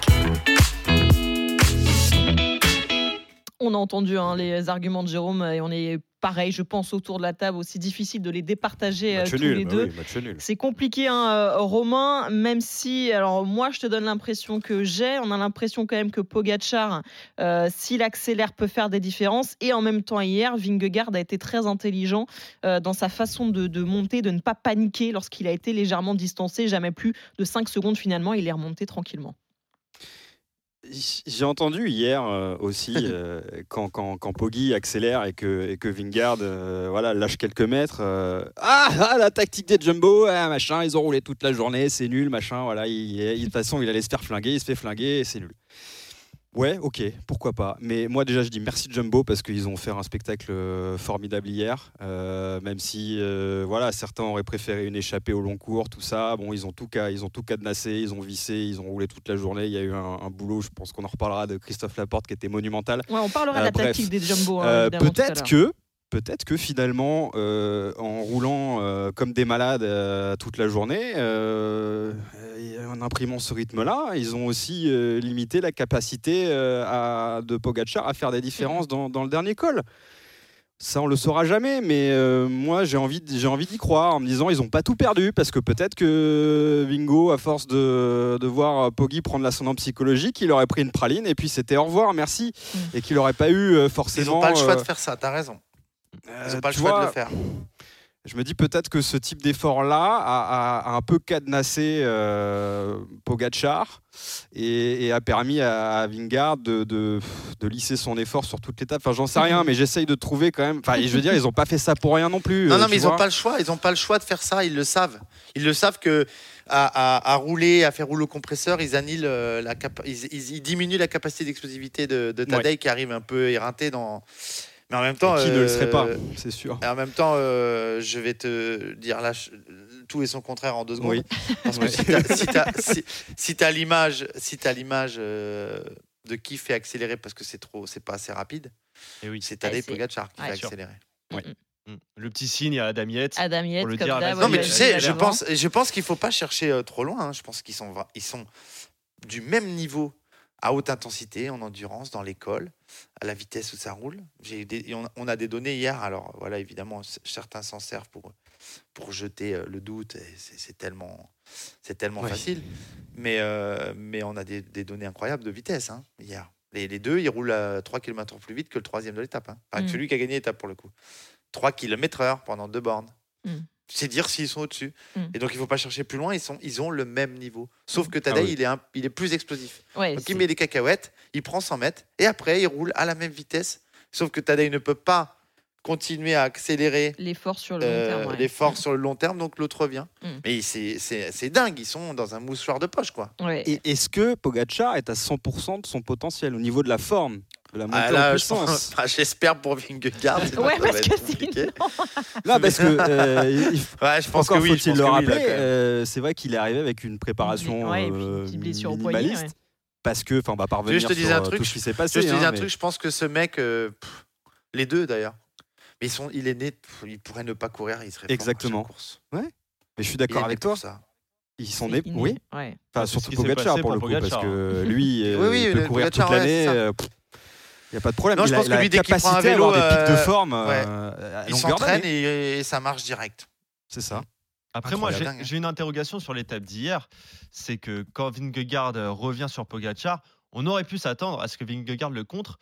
On a entendu hein, les arguments de Jérôme et on est pareil, je pense, autour de la table, aussi difficile de les départager euh, tous les bah deux. oui. C'est compliqué, hein, euh, Romain, même si, alors moi, je te donne l'impression que j'ai, on a l'impression quand même que Pogachar, euh, s'il accélère, peut faire des différences. Et en même temps, hier, Vingegaard a été très intelligent euh, dans sa façon de, de monter, de ne pas paniquer lorsqu'il a été légèrement distancé. Jamais plus de 5 secondes, finalement, il est remonté tranquillement. J'ai entendu hier euh, aussi, euh, quand, quand, quand Poggi accélère et que, et que Vingard euh, voilà, lâche quelques mètres. ah, ah, la tactique des Jumbo, ah, machin, ils ont roulé toute la journée, c'est nul, machin. Voilà, il- il- de toute façon, il allait se faire flinguer, il se fait flinguer, et c'est nul. Ouais, ok, pourquoi pas. Mais moi, déjà, je dis merci Jumbo parce qu'ils ont fait un spectacle euh, formidable hier. euh, même si, euh, voilà, certains auraient préféré une échappée au long cours, tout ça. Bon, ils ont tout, ils ont tout cadenassé, ils ont vissé, ils ont roulé toute la journée. Il y a eu un, un boulot, je pense qu'on en reparlera, de Christophe Laporte qui était monumental. Ouais, on parlera de la tactique des Jumbo. hein, peut-être que peut-être que finalement euh, en roulant euh, comme des malades euh, toute la journée euh, en imprimant ce rythme là ils ont aussi euh, limité la capacité euh, à- de Pogacar à faire des différences dans, dans le dernier col ça, on le saura jamais, mais euh, moi, j'ai envie, j'ai envie d'y croire en me disant ils n'ont pas tout perdu parce que peut-être que Vingo, à force de, de voir Poggi prendre l'ascendant psychologique, il aurait pris une praline et puis c'était au revoir, merci, et qu'il n'aurait pas eu euh, Ils forcément. n'ont pas le choix euh, de faire ça, t'as raison. Ils euh, n'ont pas le choix de le faire. Je me dis peut-être que ce type d'effort-là a, a- a un peu cadenassé euh, Pogachar et, et a permis à, à Vingard de, de, de lisser son effort sur toute l'étape. Enfin, j'en sais rien, mais j'essaye de trouver quand même. Enfin, je veux dire, ils n'ont pas fait ça pour rien non plus. Non, euh, non, mais ils n'ont pas le choix. Ils n'ont pas le choix de faire ça. Ils le savent. Ils le savent que à, à- à rouler, à faire rouler au compresseur, ils annihilent euh, la ils, ils- ils diminuent la capacité d'explosivité de, de Tadej qui arrive un peu éreinté dans. Mais en même temps, Et qui ne le serait pas, euh, c'est sûr. Et en même temps, euh, je vais te dire là, tout et son contraire en deux secondes. Oui. Parce que Ouais. si t'as si t'as- si- si t'as l'image, si t'as l'image euh, de qui fait accélérer parce que c'est trop, c'est pas assez rapide, Et oui. c'est Tadej Pogacar qui Ouais. fait Sûr. accélérer. Mm. Le petit signe à Adam Yates. Adam Yates, Pour le comme dire. Non, il mais a- tu sais, je pense, je pense qu'il faut pas chercher euh, trop loin. hein. Je pense qu'ils sont, ils sont du même niveau à haute intensité, en endurance, dans l'école, à la vitesse où ça roule. J'ai des- on, on a des données hier. Alors voilà, évidemment, certains s'en servent pour, pour jeter euh, le doute. et C'est c'est tellement, c'est tellement Ouais. facile. Mais, euh, mais on a des, des données incroyables de vitesse hein, hier. Les, les deux, ils roulent à 3 km plus vite que le troisième de l'étape. Hein. Enfin, que Mm. celui qui a gagné l'étape pour le coup. 3 km heure pendant deux bornes. Mm. C'est dire s'ils sont au-dessus. Mm. Et donc, il ne faut pas chercher plus loin. Ils, sont, ils ont le même niveau. Sauf que Tadej, Ah oui. il, est un- il est plus explosif. Ouais, Donc, il met des cacahuètes, il prend 100 mètres, et après, il roule à la même vitesse. Sauf que Tadej ne peut pas continuer à accélérer l'effort sur le long euh, terme. ouais. sur le long terme, donc l'autre revient. Mm. Mais c'est- c'est c'est dingue, ils sont dans un moussoir de poche, quoi. Ouais. Est-ce que Pogacar est à 100% de son potentiel au niveau de la forme, de la montée Ah, en là, je puissance J'espère pour Vingegaard. Ouais, parce que sinon. Là, parce que euh, il- Ouais, je pense encore que oui. je faut-il le oui, rappeler, même. euh, c'est vrai qu'il est arrivé avec une préparation Ouais, et puis une euh, petite blessure au poignet, minimaliste. ouais. Parce que, enfin, on va que je te dise sur un euh, truc tout ce qui s'est Je passé. te dis hein, un mais- truc, je pense que ce mec, euh, pff, les deux d'ailleurs, mais ils sont, il est né, pff, il pourrait ne pas courir, il serait Exactement. course. Mais je suis d'accord avec toi. ça. Ils sont C'est nés, oui. Ouais. Enfin, C'est surtout Pogacar pour le coup, Pogacar, parce que lui, Oui, oui, il peut le courir Pogacar, toute ouais, l'année. c'est ça. euh, pff, Il n'y a pas de problème. Non, je pense que lui, dès qu'il prend un vélo, des pics de euh, forme ouais. euh, Il s'entraîne et, et ça marche direct. C'est ça. Après, moi, j'ai Incroyable, dingue. j'ai une interrogation sur l'étape d'hier. C'est que quand Vingegaard euh, revient sur Pogacar, on aurait pu s'attendre à ce que Vingegaard le contre.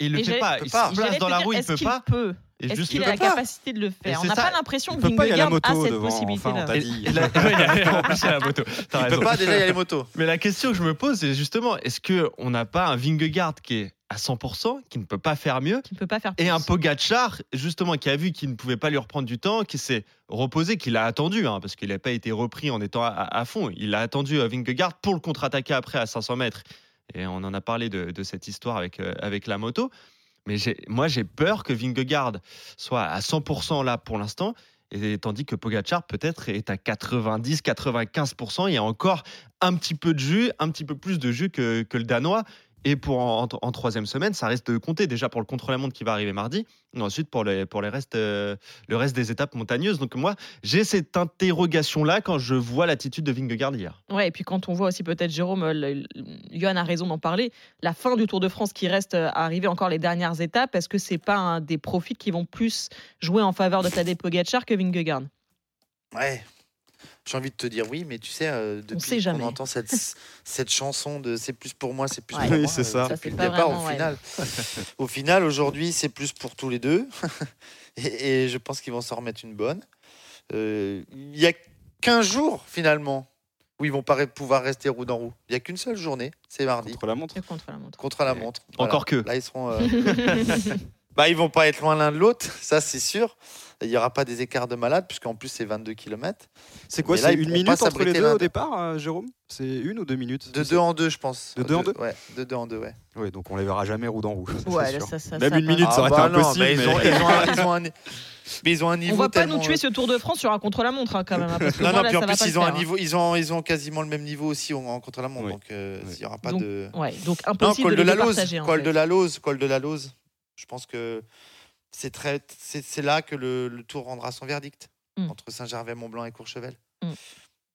Et il le fait pas. Il se place dans la dire, roue, il est-ce peut pas. peut? Est-ce juste- qu'il il a la pas. capacité de le faire? Et On n'a pas l'impression Il que Vingegaard a moto cette devant. Enfin, on possibilité-là. Et il y a- en plus, il y a la moto. Il raison. peut pas, déjà, il y a les motos. Mais la question que je me pose, c'est justement, est-ce qu'on n'a pas un Vingegaard qui est à 100%, qui ne peut pas faire mieux, Qui ne peut pas faire et plus. un Pogacar, justement, qui a vu qu'il ne pouvait pas lui reprendre du temps, qui s'est reposé, qu'il a attendu, hein, parce qu'il n'a pas été repris en étant à, à fond. Il a attendu euh, Vingegaard pour le contre-attaquer après à 500 mètres. Et on en a parlé de, de cette histoire avec, euh, avec la moto. Mais moi, j'ai peur que Vingegaard soit à 100% là pour l'instant. Et tandis que Pogacar peut-être est à 90-95%, il y a encore un petit peu de jus, un petit peu plus de jus que le Danois. Et pour en, en- en troisième semaine, ça reste de compter déjà pour le contre-la-montre qui va arriver mardi, et ensuite pour, les, pour les restes, euh, le reste des étapes montagneuses. Donc moi, j'ai cette interrogation-là quand je vois l'attitude de Vingegaard hier. Ouais, et puis quand on voit aussi peut-être Jérôme, euh, le- le- Johan a raison d'en parler, la fin du Tour de France qui reste euh, à arriver encore les dernières étapes, est-ce que c'est pas un des profils qui vont plus jouer en faveur de Tadej Pogacar que Vingegaard? Ouais. J'ai envie de te dire oui, mais tu sais, euh, depuis qu'on entend cette, cette chanson de c'est plus pour moi, c'est plus Ouais. pour Oui, moi. c'est euh, ça. Depuis le départ, vraiment, au ouais. final. au final, aujourd'hui, c'est plus pour tous les deux. et, et je pense qu'ils vont s'en remettre une bonne. Euh, Il y a 15 jours, finalement, où ils vont pas pouvoir rester roue dans roue. Il y a qu'une seule journée, c'est mardi, Contre la montre. Contre la montre. contre la montre. Voilà. Encore que. Là, ils seront. euh, Bah, ils vont pas être loin l'un de l'autre, ça c'est sûr. Il n'y aura pas des écarts de malade, puisqu'en plus c'est 22 km. C'est quoi C'est une minute entre les deux au départ, euh, Jérôme? C'est une ou deux minutes? De deux en deux, je pense. De deux en deux? Ouais, de deux en deux, ouais. Oui, donc on les verra jamais roue dans roue. Ouais, ça, ça, Même ça une minute, ça aurait été bah non, impossible. mais ils, ont, mais- ils ont un, ils ont un- mais ils ont un niveau On va pas tellement- nous tuer ce Tour de France sur un contre-la-montre hein, quand même. hein, parce que Non, non, là, puis en plus ils ont un niveau, ils ont, ils ont quasiment le même niveau aussi en, en contre la montre, Oui. donc euh, Oui. il y aura pas Donc, de. Ouais, donc Non, impossible col de, de la Lose, départager. en col fait. de la Lose, col de la Lose. Je pense que c'est très, c'est là que le, le Tour rendra son verdict Mm. entre Saint-Gervais, Mont-Blanc et Courchevel.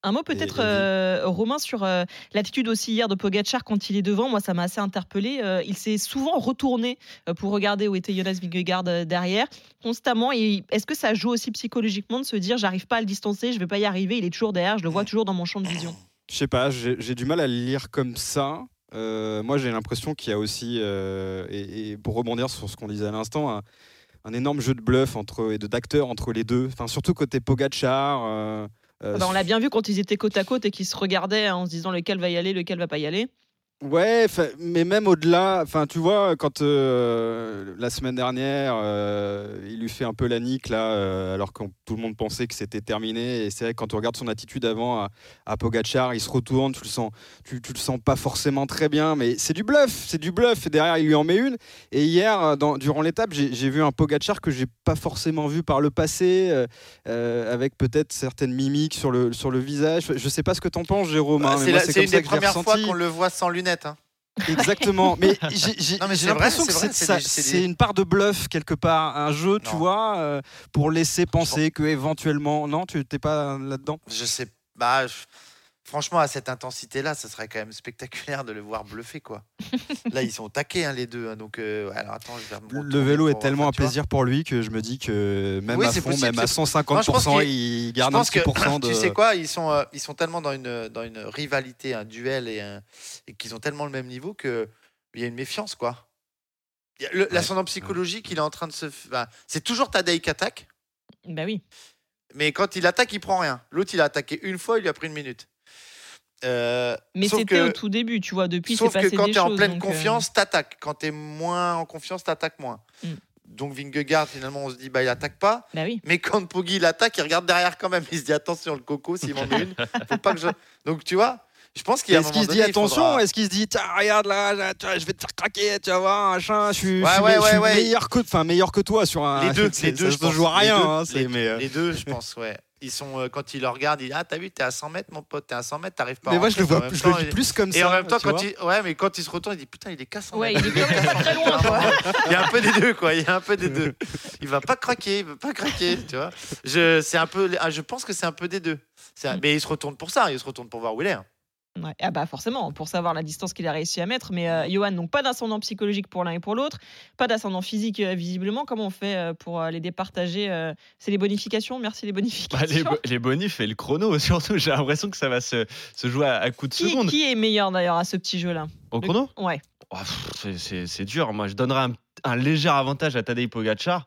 Un mot peut-être, euh, Romain, sur euh, l'attitude aussi hier de Pogacar quand il est devant. Moi, ça m'a assez interpellé. Euh, il s'est souvent retourné euh, pour regarder où était Jonas Vingegaard derrière, constamment. Et Est-ce que ça joue aussi psychologiquement de se dire j'arrive pas à le distancer, je vais pas y arriver, il est toujours derrière, je le vois toujours dans mon champ de vision? Je sais pas, j'ai du mal à le lire comme ça. Euh, moi, j'ai l'impression qu'il y a aussi, euh, et, et pour rebondir sur ce qu'on disait à l'instant, un, un énorme jeu de bluff entre, et de d'acteurs entre les deux. Enfin, surtout côté Pogacar. euh, euh, Ah bah, On l'a bien vu quand ils étaient côte à côte et qu'ils se regardaient hein, en se disant lequel va y aller, lequel va pas y aller. Ouais, mais même au-delà, enfin, tu vois, quand euh, la semaine dernière, euh, il lui fait un peu la nique là, euh, alors que tout le monde pensait que c'était terminé. Et c'est vrai que quand on regarde son attitude avant à, à Pogacar, il se retourne, tu le sens, tu, tu le sens pas forcément très bien, mais c'est du bluff, c'est du bluff. Et derrière, il lui en met une. Et hier, dans- durant l'étape, j'ai vu un Pogacar que j'ai pas forcément vu par le passé, avec peut-être certaines mimiques sur le sur le visage. Je sais pas ce que t'en penses, Jérôme. Bah, hein, mais c'est une des premières fois qu'on le voit sans lunettes. Hein. Exactement. Mais j'ai l'impression que c'est une part de bluff quelque part, un jeu, tu vois, euh, pour laisser penser que éventuellement, non, tu t'es pas là-dedans? Je sais. Bah, je- franchement, à cette intensité-là, ça serait quand même spectaculaire de le voir bluffer, quoi. Là, ils sont taqués, hein, les deux. hein, donc, euh, alors attends, je vais me Le vélo est tellement un plaisir pour lui que je me dis que même Oui, à fond, possible, même à c'est- 150%, Non, je pense qu'il- il Je garde un pense petit que, de. tu sais quoi, ils sont, euh, ils sont tellement dans une, dans une rivalité, un duel et, un- et qu'ils ont tellement le même niveau que il y a une méfiance, quoi. Il le- Ouais. L'ascendant psychologique, il est en train de se. enfin, c'est toujours Tadej qui attaque, Bah oui. mais quand il attaque, il prend rien. L'autre, il a attaqué une fois, il lui a pris une minute. Euh, Mais c'était que- au tout début, tu vois. Depuis, c'est Sauf passé que quand tu es en pleine euh, confiance, t'attaques. Quand tu es moins en confiance, t'attaques moins. Mm. Donc Vingegaard, finalement, on se dit, bah, il attaque pas. Bah oui. Mais quand Poggi il attaque, il regarde derrière quand même. Il se dit, attention, le coco, s'il m'en met une, faut pas que je. Donc tu vois, je pense qu'il y a un Est-ce qu'il se dit attention faudra- Est-ce qu'il se dit regarde là, là, tu vois, je vais te faire craquer, tu vas voir machin, je suis, Ouais, je suis ouais, me- je suis ouais, ouais. meilleur que enfin meilleur que toi sur un Les deux, les deux, ça je se pense. joue à rien les deux, hein, c'est- les, mais euh, les deux, je pense, ouais. Ils sont, euh, quand ils le regardent, ils disent Ah, t'as vu, t'es à 100 mètres, mon pote, t'es à 100 mètres, t'arrives pas à mais moi je le vois je temps, le plus comme ça Et en même temps, quand il, ouais, mais quand il se retourne, il dit Putain, il est qu'à 100 Ouais, mètres. il est quand même pas très loin, quoi. Il y a un peu des deux, quoi. Il y a un peu des deux. Il va pas craquer, il va pas craquer, tu vois. Je, c'est un peu, ah, je pense que c'est un peu des deux. Un- Mm. Mais il se retourne pour ça, il se retourne pour voir où il est. hein. Ouais. Ah bah forcément, pour savoir la distance qu'il a réussi à mettre. Mais euh, Johan, donc pas d'ascendant psychologique pour l'un et pour l'autre, pas d'ascendant physique euh, visiblement. Comment on fait euh, pour euh, les départager C'est les bonifications Merci les Bah, bonifications. les, bo- les bonifs et le chrono, surtout, j'ai l'impression que ça va se, se jouer à, à coups de qui, seconde. qui est meilleur d'ailleurs à ce petit jeu-là? Au Le- chrono? Ouais. Oh, c'est dur. Moi, je donnerais un, un léger avantage à Tadej Pogacar.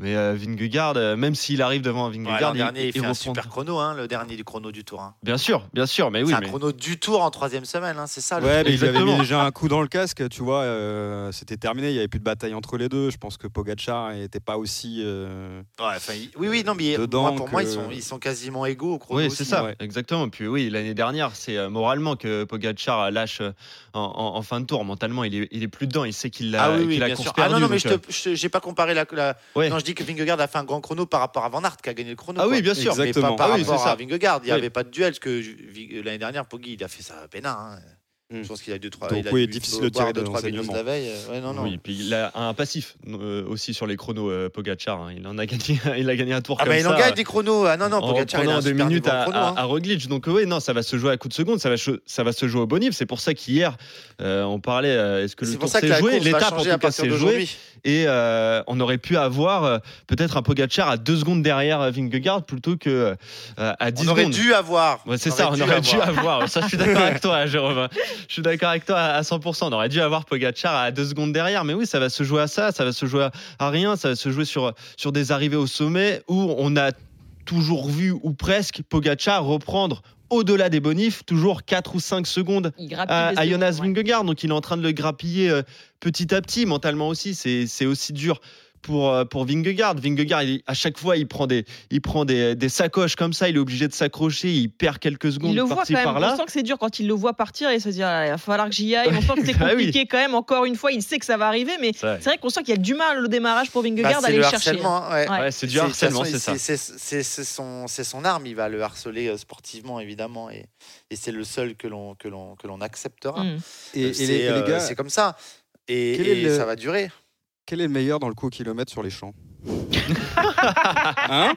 Mais euh, Vingegaard, euh, même s'il arrive devant Vingegaard, il, dernier, il, il fait un reprend- super chrono, hein, le dernier du chrono du tour. hein. Bien sûr, bien sûr, mais oui. c'est un mais- chrono du tour en troisième semaine, hein, c'est ça le Ouais, mais il avait mis déjà un coup dans le casque, tu vois. euh, C'était terminé, il n'y avait plus de bataille entre les deux. Je pense que Pogacar n'était pas aussi. euh, Ouais, enfin, il- Oui, oui, non, mais moi, pour moi, ils sont, ils sont quasiment égaux au chrono. Oui, c'est ça, ouais. exactement. Puis oui, l'année dernière, c'est moralement que Pogacar lâche en, en- en fin de tour. Mentalement, il est, il est plus dedans. Il sait qu'il l'a Ah oui, oui, a bien sûr. Ah non, non, mais je j'ai pas comparé la. la- Ouais. Non, je dis que Vingegaard a fait un grand chrono par rapport à Van Aert qui a gagné le chrono. Ah quoi. oui, bien sûr. Mais pas par Ah oui, rapport à Vingegaard. Il n'y Oui. avait pas de duel, parce que l'année dernière, Poggi, il a fait ça à peine. Hein. Je pense qu'il a eu deux, trois. Donc il a oui, difficile de tirer deux, de trois renseignements. la veille. Euh, Ouais, non, non. Oui, puis il a un passif euh, aussi sur les chronos, euh, Pogacar. hein. Il en a gagné, il a gagné un tour Ah, comme bah, il en ça. gagne des chronos. Ah non, non, en Pogacar, il a un deux super minutes en à, chrono. hein. à Roglic. Donc oui, non, ça va se jouer à coup de seconde, ça va, che- ça va se jouer au bonif. C'est pour ça qu'hier, euh, on parlait, euh, est-ce que le C'est tour pour ça que s'est joué? L'étape en tout cas s'est jouée. Et euh, on aurait pu avoir euh, peut-être un Pogacar à deux secondes derrière Vingegaard plutôt que à 10 On aurait secondes. dû avoir. C'est ça, on aurait dû avoir. Ça, je suis d'accord avec toi, Jérôme. Je suis d'accord avec toi à 100%. On aurait dû avoir Pogacar à deux secondes derrière. Mais oui, ça va se jouer à ça. Ça va se jouer à, rien. Ça va se jouer sur, sur des arrivées au sommet où on a toujours vu, ou presque, Pogacar reprendre au-delà des bonifs, toujours 4 ou 5 secondes à, Jonas ouais. Vingegaard. Donc il est en train de le grappiller euh, petit à petit, mentalement aussi. C'est aussi dur pour, euh, pour Vingegaard. Vingegaard, il- à chaque fois, il prend, des, il prend des, des sacoches comme ça. Il est obligé de s'accrocher. Il perd quelques secondes Il le voit quand même. On sent que c'est dur quand il le voit partir et se dit ah, il va falloir que j'y aille. On sent que c'est Bah oui. compliqué quand même. Encore une fois, il sait que ça va arriver, mais C'est vrai. qu'on sent qu'il y a du mal au démarrage pour Bah, Vingegaard c'est d'aller le le chercher. ouais. Ouais. Ouais, c'est du harcèlement, c'est ça. c'est- son, c'est son arme, il va le harceler euh, sportivement évidemment et, et c'est le seul que l'on que l'on que l'on acceptera. Mm. Et, et C'est les, les euh, gars, c'est comme ça et, le- ça va durer. Quel est le meilleur dans le coup au kilomètre sur les champs Hein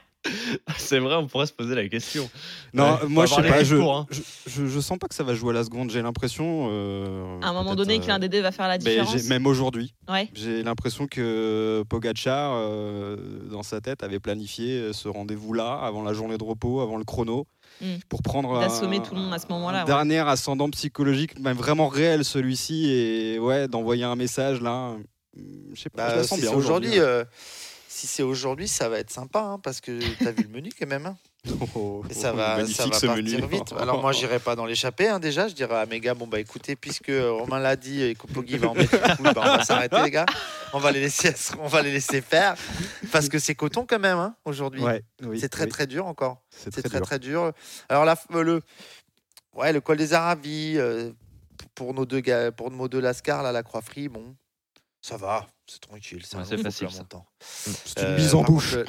C'est vrai, on pourrait se poser la question. Non, Ouais, moi je sais pas. Je, hein. je, je- je sens pas que ça va jouer à la seconde. J'ai l'impression. euh, À un moment donné, euh, que l'un des deux va faire la mais différence. même aujourd'hui, Ouais. j'ai l'impression que Pogacar, euh, dans sa tête, avait planifié euh, ce rendez-vous-là avant la journée de repos, avant le chrono, Mm. pour prendre D'assommer un- tout le monde à ce moment-là, ouais. Dernier ascendant psychologique, même vraiment réel celui-ci, et ouais, d'envoyer un message là. Mm, Je sais pas, Bah, je la sens si bien c'est aujourd'hui, euh, si c'est aujourd'hui, ça va être sympa hein, parce que t'as vu le menu quand même. hein. Oh, Et ça oh, va, ça va partir menu. vite. Alors moi, j'irai pas dans l'échappée hein, déjà. Je dirais à mes gars, bon bah écoutez, puisque Romain l'a dit et que Poggi va en mettre coup, bah, on va s'arrêter les gars. On va les laisser, on va les laisser faire parce que c'est coton quand même hein, aujourd'hui. Ouais, oui, c'est très oui, très dur encore. c'est très, très dur. très dur. Alors là, le, ouais, le col des Aravis euh, pour nos deux gars, pour nos deux Lascar là, la Croix-Frie, bon, ça va, c'est tranquille, c'est Ouais, facile, montant. C'est une Euh, mise en bouche. contre,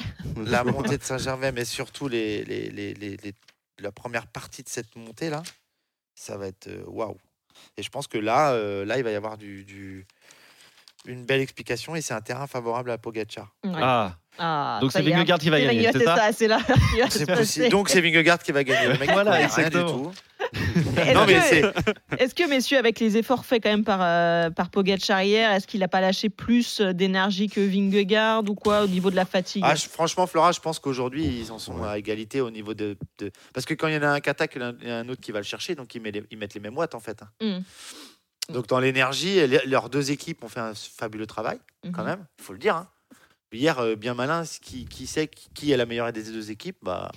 la montée de Saint-Gervais, mais surtout les, les, les, les- les- la première partie de cette montée là, ça va être euh, waouh. Et je pense que là, euh, là, il va y avoir du, du- une belle explication et c'est un terrain favorable à Pogacar. Ouais. Ah, Ah, Donc c'est Vingegaard qui va gagner, c'est c'est ça ça, c'est là. qui va se C'est passer. possible. Donc c'est Vingegaard qui va gagner. Le mec, Voilà, il connaît rien du exactement. tout. Est-ce Non mais que- c'est Est-ce que, messieurs, avec les efforts faits quand même par, euh, par Pogacar hier, est-ce qu'il n'a pas lâché plus euh, d'énergie que Vingegaard ou quoi au niveau de la fatigue Ah, je- franchement, Flora, je pense qu'aujourd'hui, ils en sont à égalité au niveau de, de- Parce que quand il y en a un qui attaque, il y en a- un autre qui va le chercher, donc ils, met les- ils mettent les mêmes watts, en fait. hein. Mm. Donc, dans l'énergie, leurs deux équipes ont fait un fabuleux travail, quand Mhm. même, il faut le dire. hein. Hier, euh, bien malin, qui, qui sait qui, est la meilleure des deux équipes bah,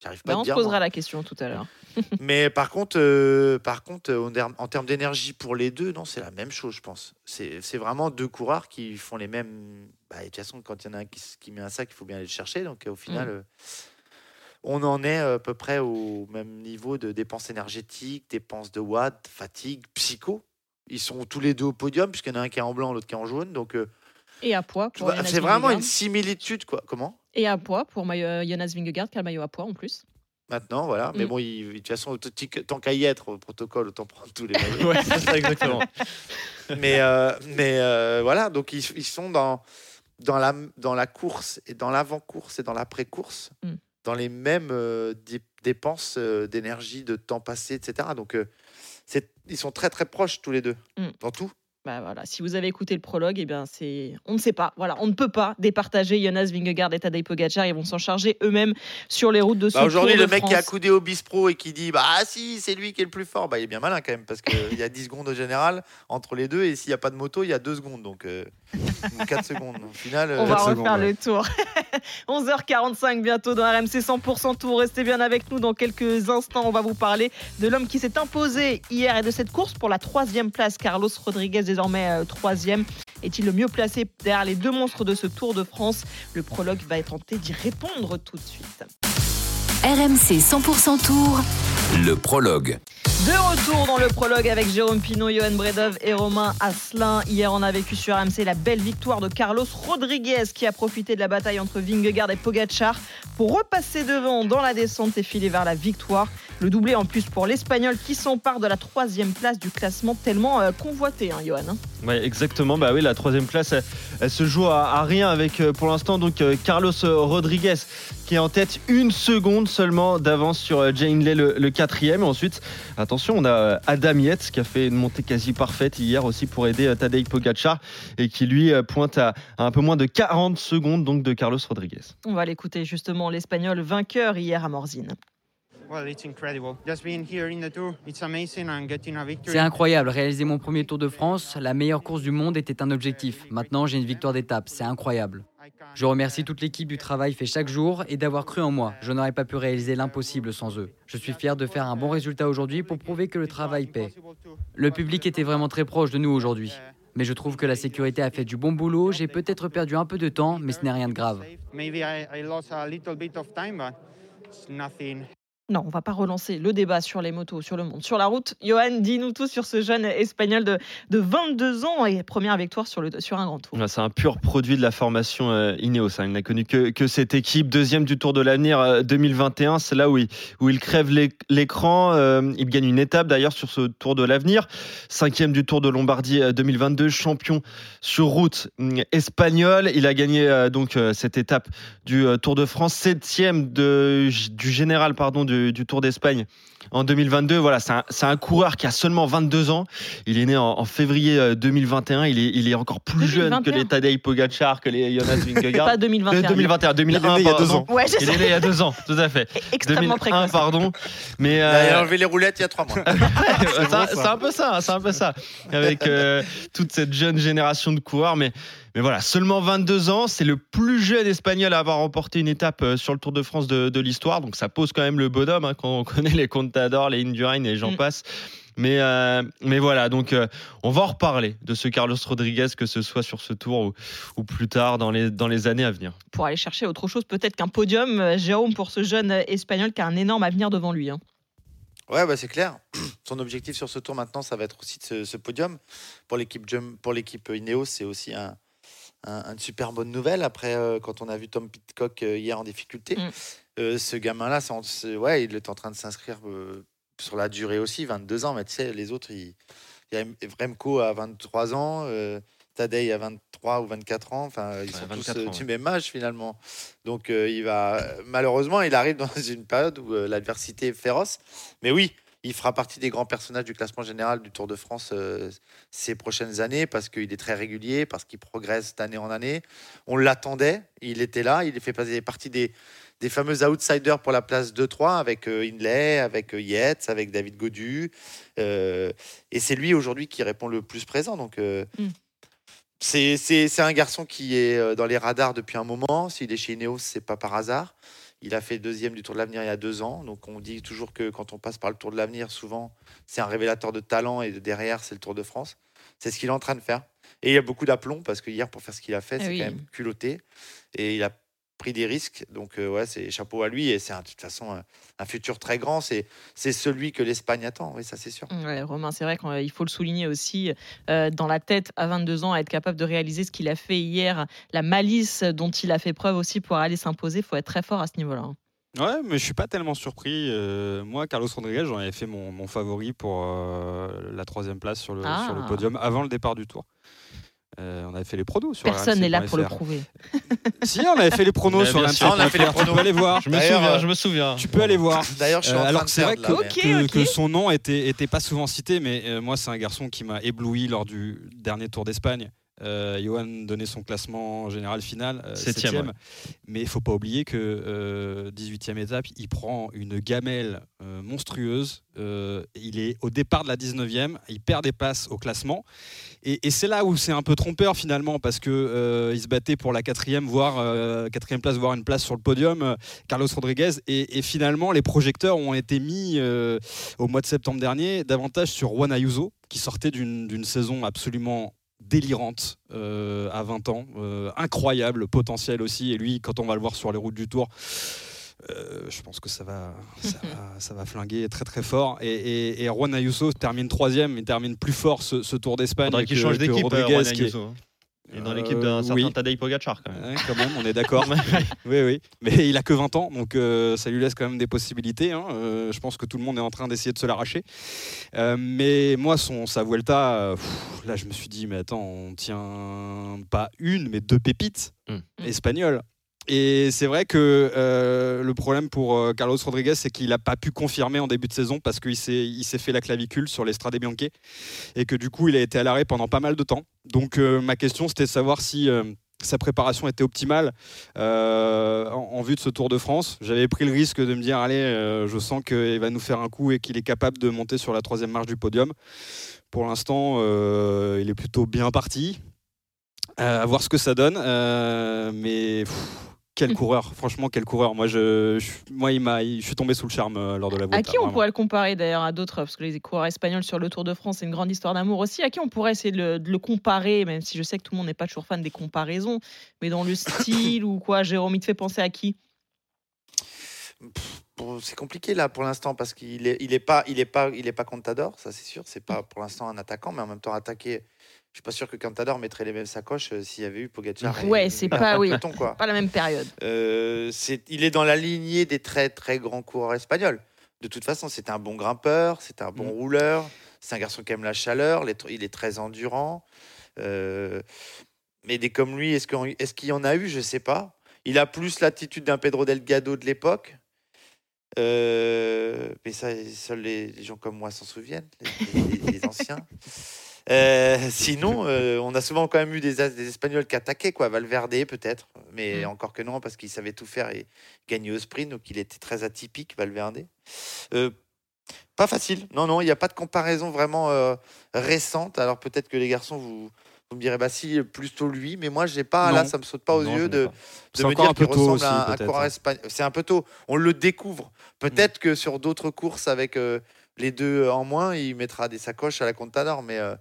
J'arrive pas Bah, à on te se dire. posera moi. la question tout à l'heure. Mais par contre, euh, par contre euh, en termes- d'énergie pour les deux, non, c'est la même chose, je pense. C'est vraiment deux coureurs qui font les mêmes. Bah, de toute façon, quand il y en a un qui, met un sac, il faut bien aller le chercher. Donc, au final, euh, on en est à peu près au même niveau de dépenses énergétiques, dépenses de watts, fatigue, psycho. Ils sont tous les deux au podium, puisqu'il y en a un qui est en blanc, l'autre qui est en jaune. Donc, euh, Et à poids pour c'est vraiment une similitude, quoi. Comment? Et à poids pour maillot- euh, Jonas Vingegaard, qui a le maillot à poids en plus. Maintenant, voilà. Mais Mm. bon, il- de toute façon, tant qu'à y être au protocole, autant prendre tous les maillots. Ouais, c'est ça exactement. mais euh, mais euh, voilà, donc ils, ils sont dans, dans, la, dans la course et dans l'avant-course et dans l'après-course, Mm. dans les mêmes euh, dé- dépenses euh, d'énergie, de temps passé, etc. Donc euh, c'est- ils sont très très proches tous les deux, Mm. dans tout. Bah voilà, si vous avez écouté le prologue, eh bien c'est, on ne sait pas. Voilà, on ne peut pas départager Jonas Vingegaard et Tadej Pogacar. Ils vont s'en charger eux-mêmes sur les routes de ce Bah, Aujourd'hui, le de mec qui France. accoudé au bispro et qui dit Bah ah, si, c'est lui qui est le plus fort, bah, il est bien malin quand même, parce qu'il y a 10 secondes au général entre les deux, et s'il n'y a pas de moto, il y a 2 secondes. Donc, euh, 4 secondes. Au final, On euh, va refaire secondes, le tour. 11h45 bientôt dans RMC 100% Tour. Restez bien avec nous dans quelques instants. On va vous parler de l'homme qui s'est imposé hier et de cette course pour la troisième place. Carlos Rodriguez désormais euh, troisième. Est-il le mieux placé derrière les deux monstres de ce Tour de France? Le prologue va tenter d'y répondre tout de suite. RMC 100% Tour. Le prologue. De retour dans le prologue avec Jérôme Pinot, Johan Bredov et Romain Asselin. Hier, on a vécu sur RMC la belle victoire de Carlos Rodriguez qui a profité de la bataille entre Vingegaard et Pogacar pour repasser devant dans la descente et filer vers la victoire. Le doublé en plus pour l'Espagnol qui s'empare de la troisième place du classement tellement euh, convoité, hein, Johan. hein. Ouais, exactement. Bah oui, la troisième place, elle, elle se joue à, à rien avec euh, pour l'instant donc euh, Carlos Rodriguez qui est en tête une seconde seulement d'avance sur euh, Jane Lay le, le quatrième. Ensuite, attention, on a euh, Adam Yates qui a fait une montée quasi parfaite hier aussi pour aider euh, Tadej Pogacar et qui lui pointe à, à un peu moins de 40 secondes donc de Carlos Rodriguez. On va l'écouter justement, l'Espagnol vainqueur hier à Morzine. Well, it's incredible. Just being here in the tour, it's amazing and getting a victory. C'est incroyable, réaliser mon premier Tour de France, la meilleure course du monde était un objectif. Maintenant, j'ai une victoire d'étape, c'est incroyable. Je remercie toute l'équipe du travail fait chaque jour et d'avoir cru en moi. Je n'aurais pas pu réaliser l'impossible sans eux. Je suis fier de faire un bon résultat aujourd'hui pour prouver que le travail paie. Le public était vraiment très proche de nous aujourd'hui. Mais je trouve que la sécurité a fait du bon boulot. J'ai peut-être perdu un peu de temps, mais ce n'est rien de grave. Non, on va pas relancer le débat sur les motos, sur le monde, sur la route. Johan, dis-nous tout sur ce jeune espagnol de, de 22 ans et première victoire sur, un grand tour. C'est un pur produit de la formation euh, Ineos. hein. Il n'a connu que, cette équipe, deuxième du Tour de l'Avenir euh, 2021. C'est là où il, crève l'é- l'écran. Euh, il gagne une étape d'ailleurs sur ce Tour de l'Avenir. Cinquième du Tour de Lombardie euh, 2022, champion sur route hum, espagnol. Il a gagné euh, donc euh, cette étape du euh, Tour de France, septième du général pardon du, du Tour d'Espagne en 2022. Voilà, c'est un, coureur qui a seulement 22 ans. Il est né en, en février euh, 2021. Il est, il est encore plus jeune que 2021. les Tadej Pogacar, que les Jonas Vingegaard. Pas 2021. Euh, 2021, 2001, Il est né il y a deux ans. Ouais, Il est né il y a deux ans, tout à fait. Extrêmement 2001, précoce. pardon. Mais Il euh, a enlevé les roulettes il y a 3 mois. c'est un- c'est un peu ça, c'est un peu ça, avec euh, toute cette jeune génération de coureurs. Mais, mais voilà, seulement 22 ans, c'est le plus jeune espagnol à avoir remporté une étape euh, sur le Tour de France de, de l'histoire. Donc ça pose quand même le bonhomme hein, quand on connaît les Contador, les Indurain et j'en Mm. passe. Mais, euh, mais voilà, donc euh, on va en reparler de ce Carlos Rodriguez, que ce soit sur ce tour ou, ou plus tard dans les, dans les années à venir. Pour aller chercher autre chose, peut-être qu'un podium, Jérôme, pour ce jeune espagnol qui a un énorme avenir devant lui. hein. Ouais, bah, c'est clair. Son objectif sur ce tour maintenant, ça va être aussi de ce, ce podium. Pour l'équipe pour l'équipe Ineos, c'est aussi un, un- une super bonne nouvelle. Après, euh, quand on a vu Tom Pitcock euh, hier en difficulté, Mm. euh, ce gamin-là, ouais, il est en train de s'inscrire euh, sur la durée aussi, 22 ans. Mais tu sais, les autres, il il y a Remco à 23 ans, euh, Tadej à 23 ou 24 ans. Enfin, ils sont 24 tous ans, du ouais. même âge finalement. Donc, euh, il va malheureusement, il arrive dans une période où euh, l'adversité est féroce. Mais oui, il fera partie des grands personnages du classement général du Tour de France euh, ces prochaines années parce qu'il est très régulier, parce qu'il progresse d'année en année. On l'attendait, il était là, il fait partie des, des fameux outsiders pour la place 2-3 avec euh, Hindley, avec euh, Yates, avec David Godu. Euh, et c'est lui aujourd'hui qui répond le plus présent. Donc, euh, Mm. c'est un garçon qui est dans les radars depuis un moment. S'il est chez Ineos, c'est pas par hasard. Il a fait deuxième du Tour de l'Avenir il y a deux ans. Donc on dit toujours que quand on passe par le Tour de l'Avenir, souvent c'est un révélateur de talent et derrière c'est le Tour de France. C'est ce qu'il est en train de faire. Et il y a beaucoup d'aplomb parce que hier pour faire ce qu'il a fait, Ah c'est oui. quand même culotté. Et il a pris des risques. Donc euh, ouais, c'est chapeau à lui. Et c'est un- de toute façon un, un futur très grand. C'est c'est celui que l'Espagne attend. Oui, ça c'est sûr. Ouais, Romain, c'est vrai qu'il faut le souligner aussi, euh, dans la tête à 22 ans, à être capable de réaliser ce qu'il a fait hier, la malice dont il a fait preuve aussi pour aller s'imposer, il faut être très fort à ce niveau-là. hein. Ouais, mais je suis pas tellement surpris. Euh, moi, Carlos Rodriguez, j'en avais fait mon, mon favori pour euh, la troisième place sur le, Ah. sur le podium avant le départ du tour. Euh, on avait fait les pronos sur Personne n'est là pour le prouver. Si, on avait fait les pronos sur sûr, on a fait les RMC.fr. Tu pronos. peux aller voir. Je me D'ailleurs, souviens, je me souviens. Tu peux aller voir. D'ailleurs, je suis Euh, en alors train que de c'est vrai que son nom était, était pas souvent cité, mais euh, moi c'est un garçon qui m'a ébloui lors du dernier Tour d'Espagne. Euh, Johan donnait son classement général final, euh, Septième, septième. ouais. Mais il faut pas oublier que euh, 18e étape, il prend une gamelle euh, monstrueuse. Euh, il est au départ de la 19e, il perd des places au classement. Et, et c'est là où c'est un peu trompeur finalement, parce que euh, il se battait pour la quatrième, voire euh, quatrième place, voire une place sur le podium, euh, Carlos Rodriguez. Et, et finalement, les projecteurs ont été mis euh, au mois de septembre dernier davantage sur Juan Ayuso, qui sortait d'une saison absolument délirante euh, à 20 ans, euh, incroyable potentiel aussi. Et lui, quand on va le voir sur les routes du Tour, euh, je pense que ça va, ça, va, ça va flinguer très très fort. Et, et, et Juan Ayuso termine troisième, il termine plus fort ce, ce Tour d'Espagne. Faudrait qu'il change d'équipe, euh, Rodriguez, Juan qui est- Est dans l'équipe d'un Euh, certain oui. Tadej Pogacar quand même. Ouais, quand même, on est d'accord. oui, oui. Mais il a que 20 ans, donc euh, ça lui laisse quand même des possibilités. hein. Euh, je pense que tout le monde est en train d'essayer de se l'arracher. Euh, mais moi, son, sa Vuelta, pff, là, je me suis dit, mais attends, on tient pas une, mais deux pépites Mm. espagnoles. Et c'est vrai que euh, le problème pour euh, Carlos Rodriguez, c'est qu'il n'a pas pu confirmer en début de saison parce qu'il s'est fait la clavicule sur les Strade Bianche et que du coup, il a été à l'arrêt pendant pas mal de temps. Donc, euh, ma question, c'était de savoir si sa préparation était optimale en, vue de ce Tour de France. J'avais pris le risque de me dire, allez, je sens qu'il va nous faire un coup et qu'il est capable de monter sur la troisième marche du podium. Pour l'instant, il est plutôt bien parti. À voir ce que ça donne. Mais quel coureur, franchement, quel coureur. Moi, je, je- moi il m'a, je suis tombé sous le charme euh, lors de la À Vuelta, qui on vraiment. pourrait le comparer d'ailleurs à d'autres Parce que les coureurs espagnols sur le Tour de France, c'est une grande histoire d'amour aussi. À qui on pourrait essayer de le, de le comparer, même si je sais que tout le monde n'est pas toujours fan des comparaisons, mais dans le style ou quoi Jérôme, il te fait penser à qui? C'est compliqué là pour l'instant parce qu'il est, il est pas, il est pas, il est pas Contador, ça c'est sûr. C'est pas pour l'instant un attaquant, mais en même temps attaquer. Je suis pas sûr que Contador mettrait les mêmes sacoches euh, s'il y avait eu Pogacar. Ouais, c'est pas, oui, quoi. pas la même période. Euh, c'est, il est dans la lignée des très très grands coureurs espagnols. De toute façon, c'est un bon grimpeur, c'est un bon rouleur, c'est un garçon qui aime la chaleur, les il est très endurant. Euh, mais des comme lui, est-ce, qu'on- est-ce qu'il y en a eu? Je sais pas. Il a plus l'attitude d'un Pedro Delgado de l'époque. Euh, mais ça, seuls les, les gens comme moi s'en souviennent, les, les- les anciens. Euh, sinon, euh, on a souvent quand même eu des, des Espagnols qui attaquaient, quoi. Valverde peut-être, mais encore que non, parce qu'il savait tout faire et gagner au sprint, donc il était très atypique, Valverde. Euh, pas facile. Non, non, il n'y a pas de comparaison vraiment récente. Alors peut-être que les garçons, vous, vous me direz, bah si, plutôt lui, mais moi, j'ai pas, là, ça me saute pas aux Non, yeux de, me dire qu'il ressemble aussi, à un- coureur espagnol. C'est un peu tôt. On le découvre. Peut-être que sur d'autres courses avec les deux en moins, il mettra des sacoches à la Contador, mais. euh,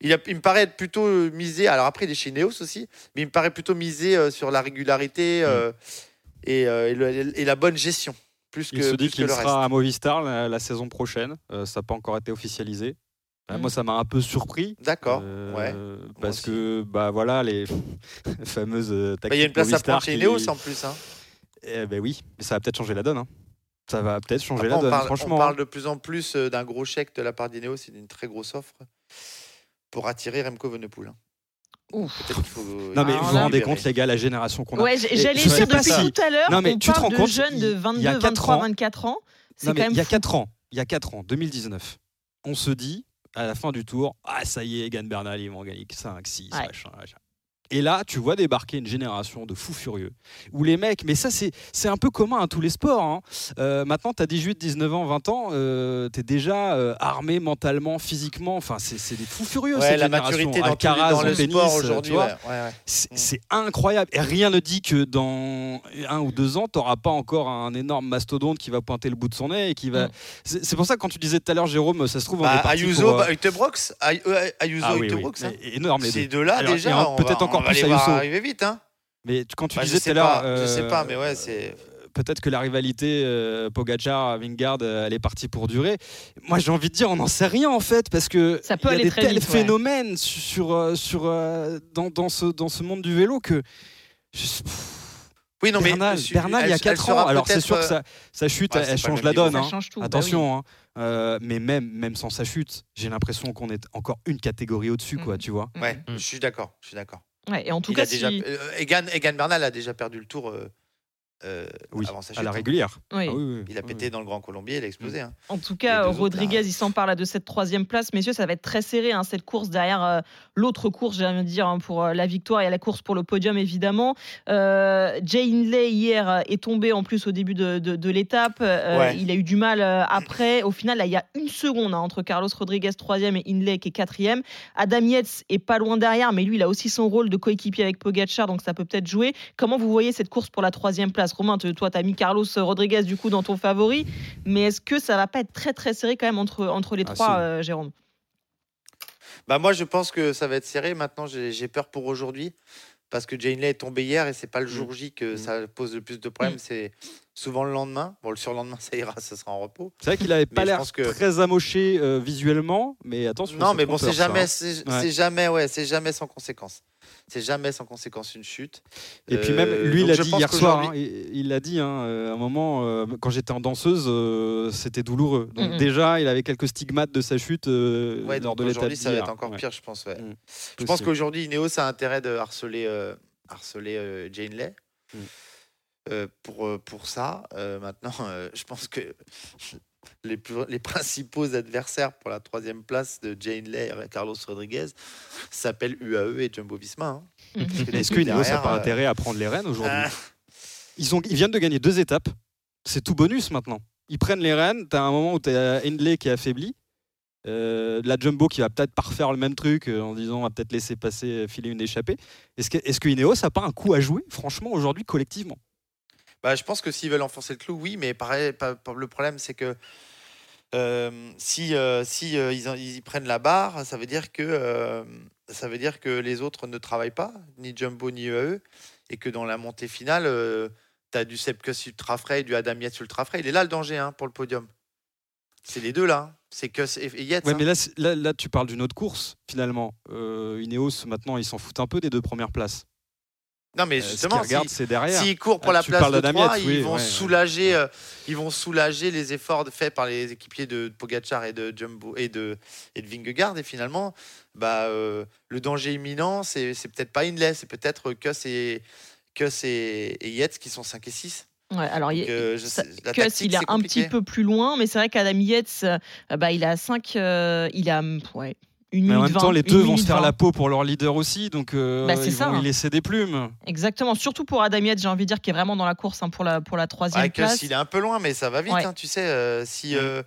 Il, a- il me paraît être plutôt euh, misé, alors après il est chez Neos aussi, mais il me paraît plutôt misé euh, sur la régularité euh, et, euh, et le- et la bonne gestion, plus que, Il se dit qu'il sera reste. à Movistar la, la saison prochaine. Euh, ça n'a pas encore été officialisé. Euh, Mm. Moi, ça m'a un peu surpris. D'accord, Euh, ouais. Parce que, bah voilà, les fameuses euh, Bah, Il y a une tactiques place à prendre chez qui- Neos en plus. hein. Eh ben oui, mais ça va peut-être changer la donne. hein. Ça va peut-être changer Après, la on, donne, parle, franchement. on parle hein. de plus en plus euh, d'un gros chèque de la part d'Ineos et d'une très grosse offre pour attirer Remco Venepool. hein. Peut-être qu'il faut. Non mais il faut vous vous rendez compte les gars la génération qu'on a. Ouais, j'allais dire depuis si- tout à l'heure, Non mais on tu te rends de compte jeunes de il- 22, il y a 4 23, ans, 24 ans. C'est Non, quand mais même il y a fou. 4 ans, il y a 4 ans, 2019, on se dit à la fin du tour, ah ça y est, Egan Bernal, ils vont gagner 5, 6, Ouais. machin, machin. Et là, tu vois débarquer une génération de fous furieux. Où les mecs, mais ça, c'est un peu commun à tous les sports. hein. Euh, maintenant, tu as 18, 19 ans, 20 ans, tu es déjà euh, armé mentalement, physiquement. Enfin, c'est des fous furieux, Ouais, cette la génération. maturité dans, Alcaraz dans le tennis, sport euh, aujourd'hui. ouais, ouais, ouais. C'est incroyable. Et rien ne dit que dans un ou deux ans, tu n'auras pas encore un énorme mastodonte qui va pointer le bout de son nez et qui va. C'est c'est pour ça que quand tu disais tout à l'heure, Jérôme, ça se trouve, on Bah, est parti Ayuso, pour, euh, bah, euh, Ayuso, Ah oui, oui. Hein. Énorme, les Ces deux. deux-là, Alors, et déjà, on peut-être va- encore on va plus les voir Ayuso. arriver vite. Hein. Mais quand tu Bah, disais sais tout à l'heure. je sais euh, pas, mais ouais, c'est. Peut-être que la rivalité euh, Pogacar-Vingard, euh, elle est partie pour durer. Moi, j'ai envie de dire, on n'en sait rien en fait, parce que Ça peut il y a aller des très tels vite, ouais. phénomènes sur, euh, sur, euh, dans, dans, ce, dans ce monde du vélo que. Oui, non, mais Bernal, suis- Bernal, il y a elle- elle 4 sera ans. Alors, c'est sûr que euh, sa, sa chute, ouais, elle, change la donne. Hein. change tout, bah Attention, hein. Euh, mais même, même sans sa chute, j'ai l'impression qu'on est encore une catégorie au-dessus, Mm. quoi, tu vois. Ouais, je suis d'accord, je suis d'accord. Ouais, et en tout Il cas, a déjà, si- euh, Egan, Egan Bernal a déjà perdu le tour euh, euh, Oui, avant sa à chute. la hein. régulière. Oui. Ah oui, oui, Il a pété oui. dans le Grand Colombier, il a explosé. hein. En tout cas, autres, Rodriguez, là. il s'en parle de cette troisième place. Messieurs, ça va être très serré, hein, cette course derrière euh, l'autre course, j'ai envie de dire, hein, pour euh, la victoire. Il y a la course pour le podium, évidemment. Euh, Jay Hindley, hier, est tombé en plus au début de, de- de l'étape. Euh, Ouais. Il a eu du mal euh, après. Au final, là, il y a une seconde hein, entre Carlos Rodriguez, troisième, et Hindley, qui est quatrième. Adam Yates est pas loin derrière, mais lui, il a aussi son rôle de coéquipier avec Pogacar, donc ça peut peut-être jouer. Comment vous voyez cette course pour la troisième place Romain, te- toi, tu as mis Carlos Rodriguez, du coup, dans ton favori. Mais est-ce que ça va pas être très très serré quand même entre, entre les Ah, trois, euh, Jérôme? Bah moi je pense que ça va être serré. Maintenant j'ai j'ai peur pour aujourd'hui parce que Jane Lay est tombée hier et c'est pas le Mm. jour J que ça pose le plus de problèmes. C'est souvent le lendemain. Bon le surlendemain ça ira, ça sera en repos. C'est vrai qu'il avait pas l'air que- très amoché euh, visuellement, mais attention. Non mais bon c'est jamais hein. c'est Ouais. c'est jamais ouais c'est jamais sans conséquence. C'est jamais sans conséquence une chute. Et puis Euh, même, lui, il a dit hier soir, hein, il l'a dit, hein, euh, à un moment, euh, quand j'étais en danseuse, euh, c'était douloureux. Donc déjà, il avait quelques stigmates de sa chute euh, Ouais, lors de l'étape aujourd'hui ça va être encore Ouais. pire je pense. Ouais. Mm. Je pense qu'aujourd'hui Ineos a intérêt de harceler euh, harceler euh, Jane Lay. Mm. Euh, pour, euh, pour ça. Euh, maintenant, euh, je pense que les, plus- les principaux adversaires pour la troisième place de Jane Lay et Carlos Rodriguez s'appellent UAE et Jumbo Visma. hein. Parce que les Est-ce deux que Ineos n'a pas euh, intérêt à prendre les rênes aujourd'hui ah, ils, ont, ils viennent de gagner deux étapes. C'est tout bonus maintenant. Ils prennent les rênes. Tu as un moment où tu as Hindley qui est affaibli. Euh, la Jumbo qui va peut-être pas refaire le même truc euh, en disant on va peut-être laisser passer filer une échappée. Est-ce que, est-ce que Ineos n'a pas un coup à jouer, franchement, aujourd'hui, collectivement? Bah, je pense que s'ils veulent enfoncer le clou, oui, mais pareil, pas- pas- le problème c'est que euh, si, euh, si euh, ils, ils prennent la barre, ça veut dire que euh, ça veut dire que les autres ne travaillent pas, ni Jumbo ni UAE, et que dans la montée finale, tu as du Sepkus Ultra Frais et du Adam Yates Ultra Frais. Il est là le danger hein, pour le podium. C'est les deux là. hein. C'est que et Yates. Ouais, hein. mais là, là, là, tu parles d'une autre course, finalement. Ineos, maintenant, ils s'en foutent un peu des deux premières places. Non, mais Euh, ce justement, regardent, si- c'est. S'ils courent pour Ah, la place de d'Adam 3, Yates, ils vont ouais. soulager, euh, ils vont soulager les efforts faits par les équipiers de Pogacar et de Jumbo et de et de Vingegaard. Et finalement, bah, euh, le danger imminent, c'est c'est peut-être pas Inlay, c'est peut-être Kuss et Kuss et, et Yates qui sont 5 et 6. Ouais, alors, il- Donc, euh, je ça- sais- la Kuss, tactique, il est c'est un petit peu plus loin, mais c'est vrai qu'Adam Yates, euh, bah, il a 5. il a ouais, une Mais en même temps, 20, les une deux vont se faire 20. la peau pour leur leader aussi, donc euh, Bah, ils ça, vont hein. y laisser des plumes. Exactement, surtout pour Adam Yates, j'ai envie de dire, qui est vraiment dans la course hein, pour, la, pour la troisième place. il est un peu loin, mais ça va vite. Ouais. hein, tu sais, euh, si euh,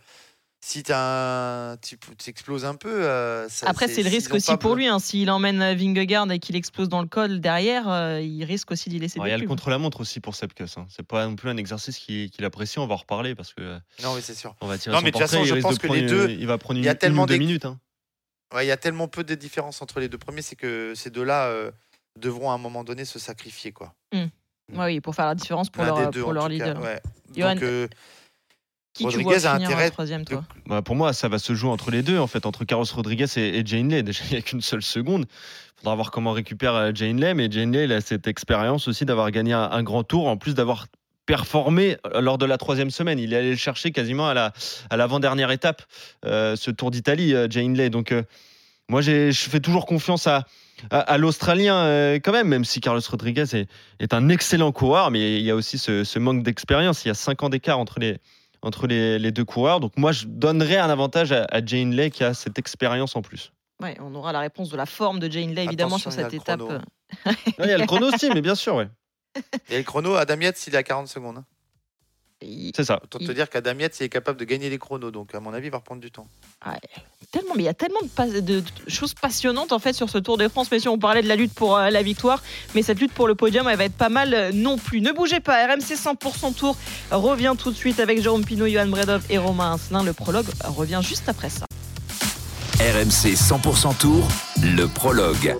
si t'as un- tu exploses un peu. euh, ça- Après, c'est le risque aussi pour be- lui. hein. S'il emmène Vingegaard et qu'il explose dans le col derrière, euh, il risque aussi d'y laisser Alors, Il y des a le plumes. contre-la-montre aussi pour Sepkus. Hein. C'est pas non plus un exercice qu'il qu'il apprécie. On va en reparler parce que Non, oui, c'est sûr. on va tirer Non, son mais de toute façon, il je pense que prendre les une- deux, il va prendre une, il y a une tellement ou deux minutes. hein. Ouais, il y a tellement peu de différence entre les deux premiers, c'est que ces deux-là euh, devront à un moment donné se sacrifier. quoi. Ouais, oui, pour faire la différence pour L'un leur, des deux, pour en leur tout cas, leader. ouais. Johan, Donc, euh, Qui tu Rodriguez vois a intérêt en troisième, toi Bah, pour moi, ça va se jouer entre les deux, en fait, entre Carlos Rodriguez et, et Jane Lay. Déjà, il n'y a qu'une seule seconde. Il faudra voir comment récupère euh, Jane Lay. Mais Jane Lay, il a cette expérience aussi d'avoir gagné un, un grand tour, en plus d'avoir performé euh, lors de la troisième semaine. Il est allé le chercher quasiment à la à l'avant-dernière étape, euh, ce Tour d'Italie, euh, Jane Lay. Donc, euh, moi, j'ai- je fais toujours confiance à, à, à l'Australien euh, quand même, même si Carlos Rodriguez est, est un excellent coureur, mais il y a aussi ce, ce manque d'expérience. Il y a cinq ans d'écart entre les, entre les, les deux coureurs. Donc moi, je donnerais un avantage à, à Jane Lay qui a cette expérience en plus. Ouais, on aura la réponse de la forme de Jane Lay, évidemment, Attention, sur il y a cette le étape. chrono. il y a le chrono aussi, mais bien sûr, ouais. Et le chrono, Adam Yates, il est à 40 secondes. hein. C'est ça. Autant te Il- dire qu'Adam Yates, il est capable de gagner les chronos. Donc, à mon avis, il va reprendre du temps. tellement, mais il y a tellement de, pas- de- de choses passionnantes en fait sur ce Tour de France. Messieurs, on parlait de la lutte pour euh, la victoire, mais cette lutte pour le podium, elle va être pas mal euh, non plus. Ne bougez pas, RMC 100% Tour revient tout de suite avec Jérôme Pinot, Johan Bredov et Romain Asselin. Le prologue revient juste après ça. RMC 100% Tour, le prologue.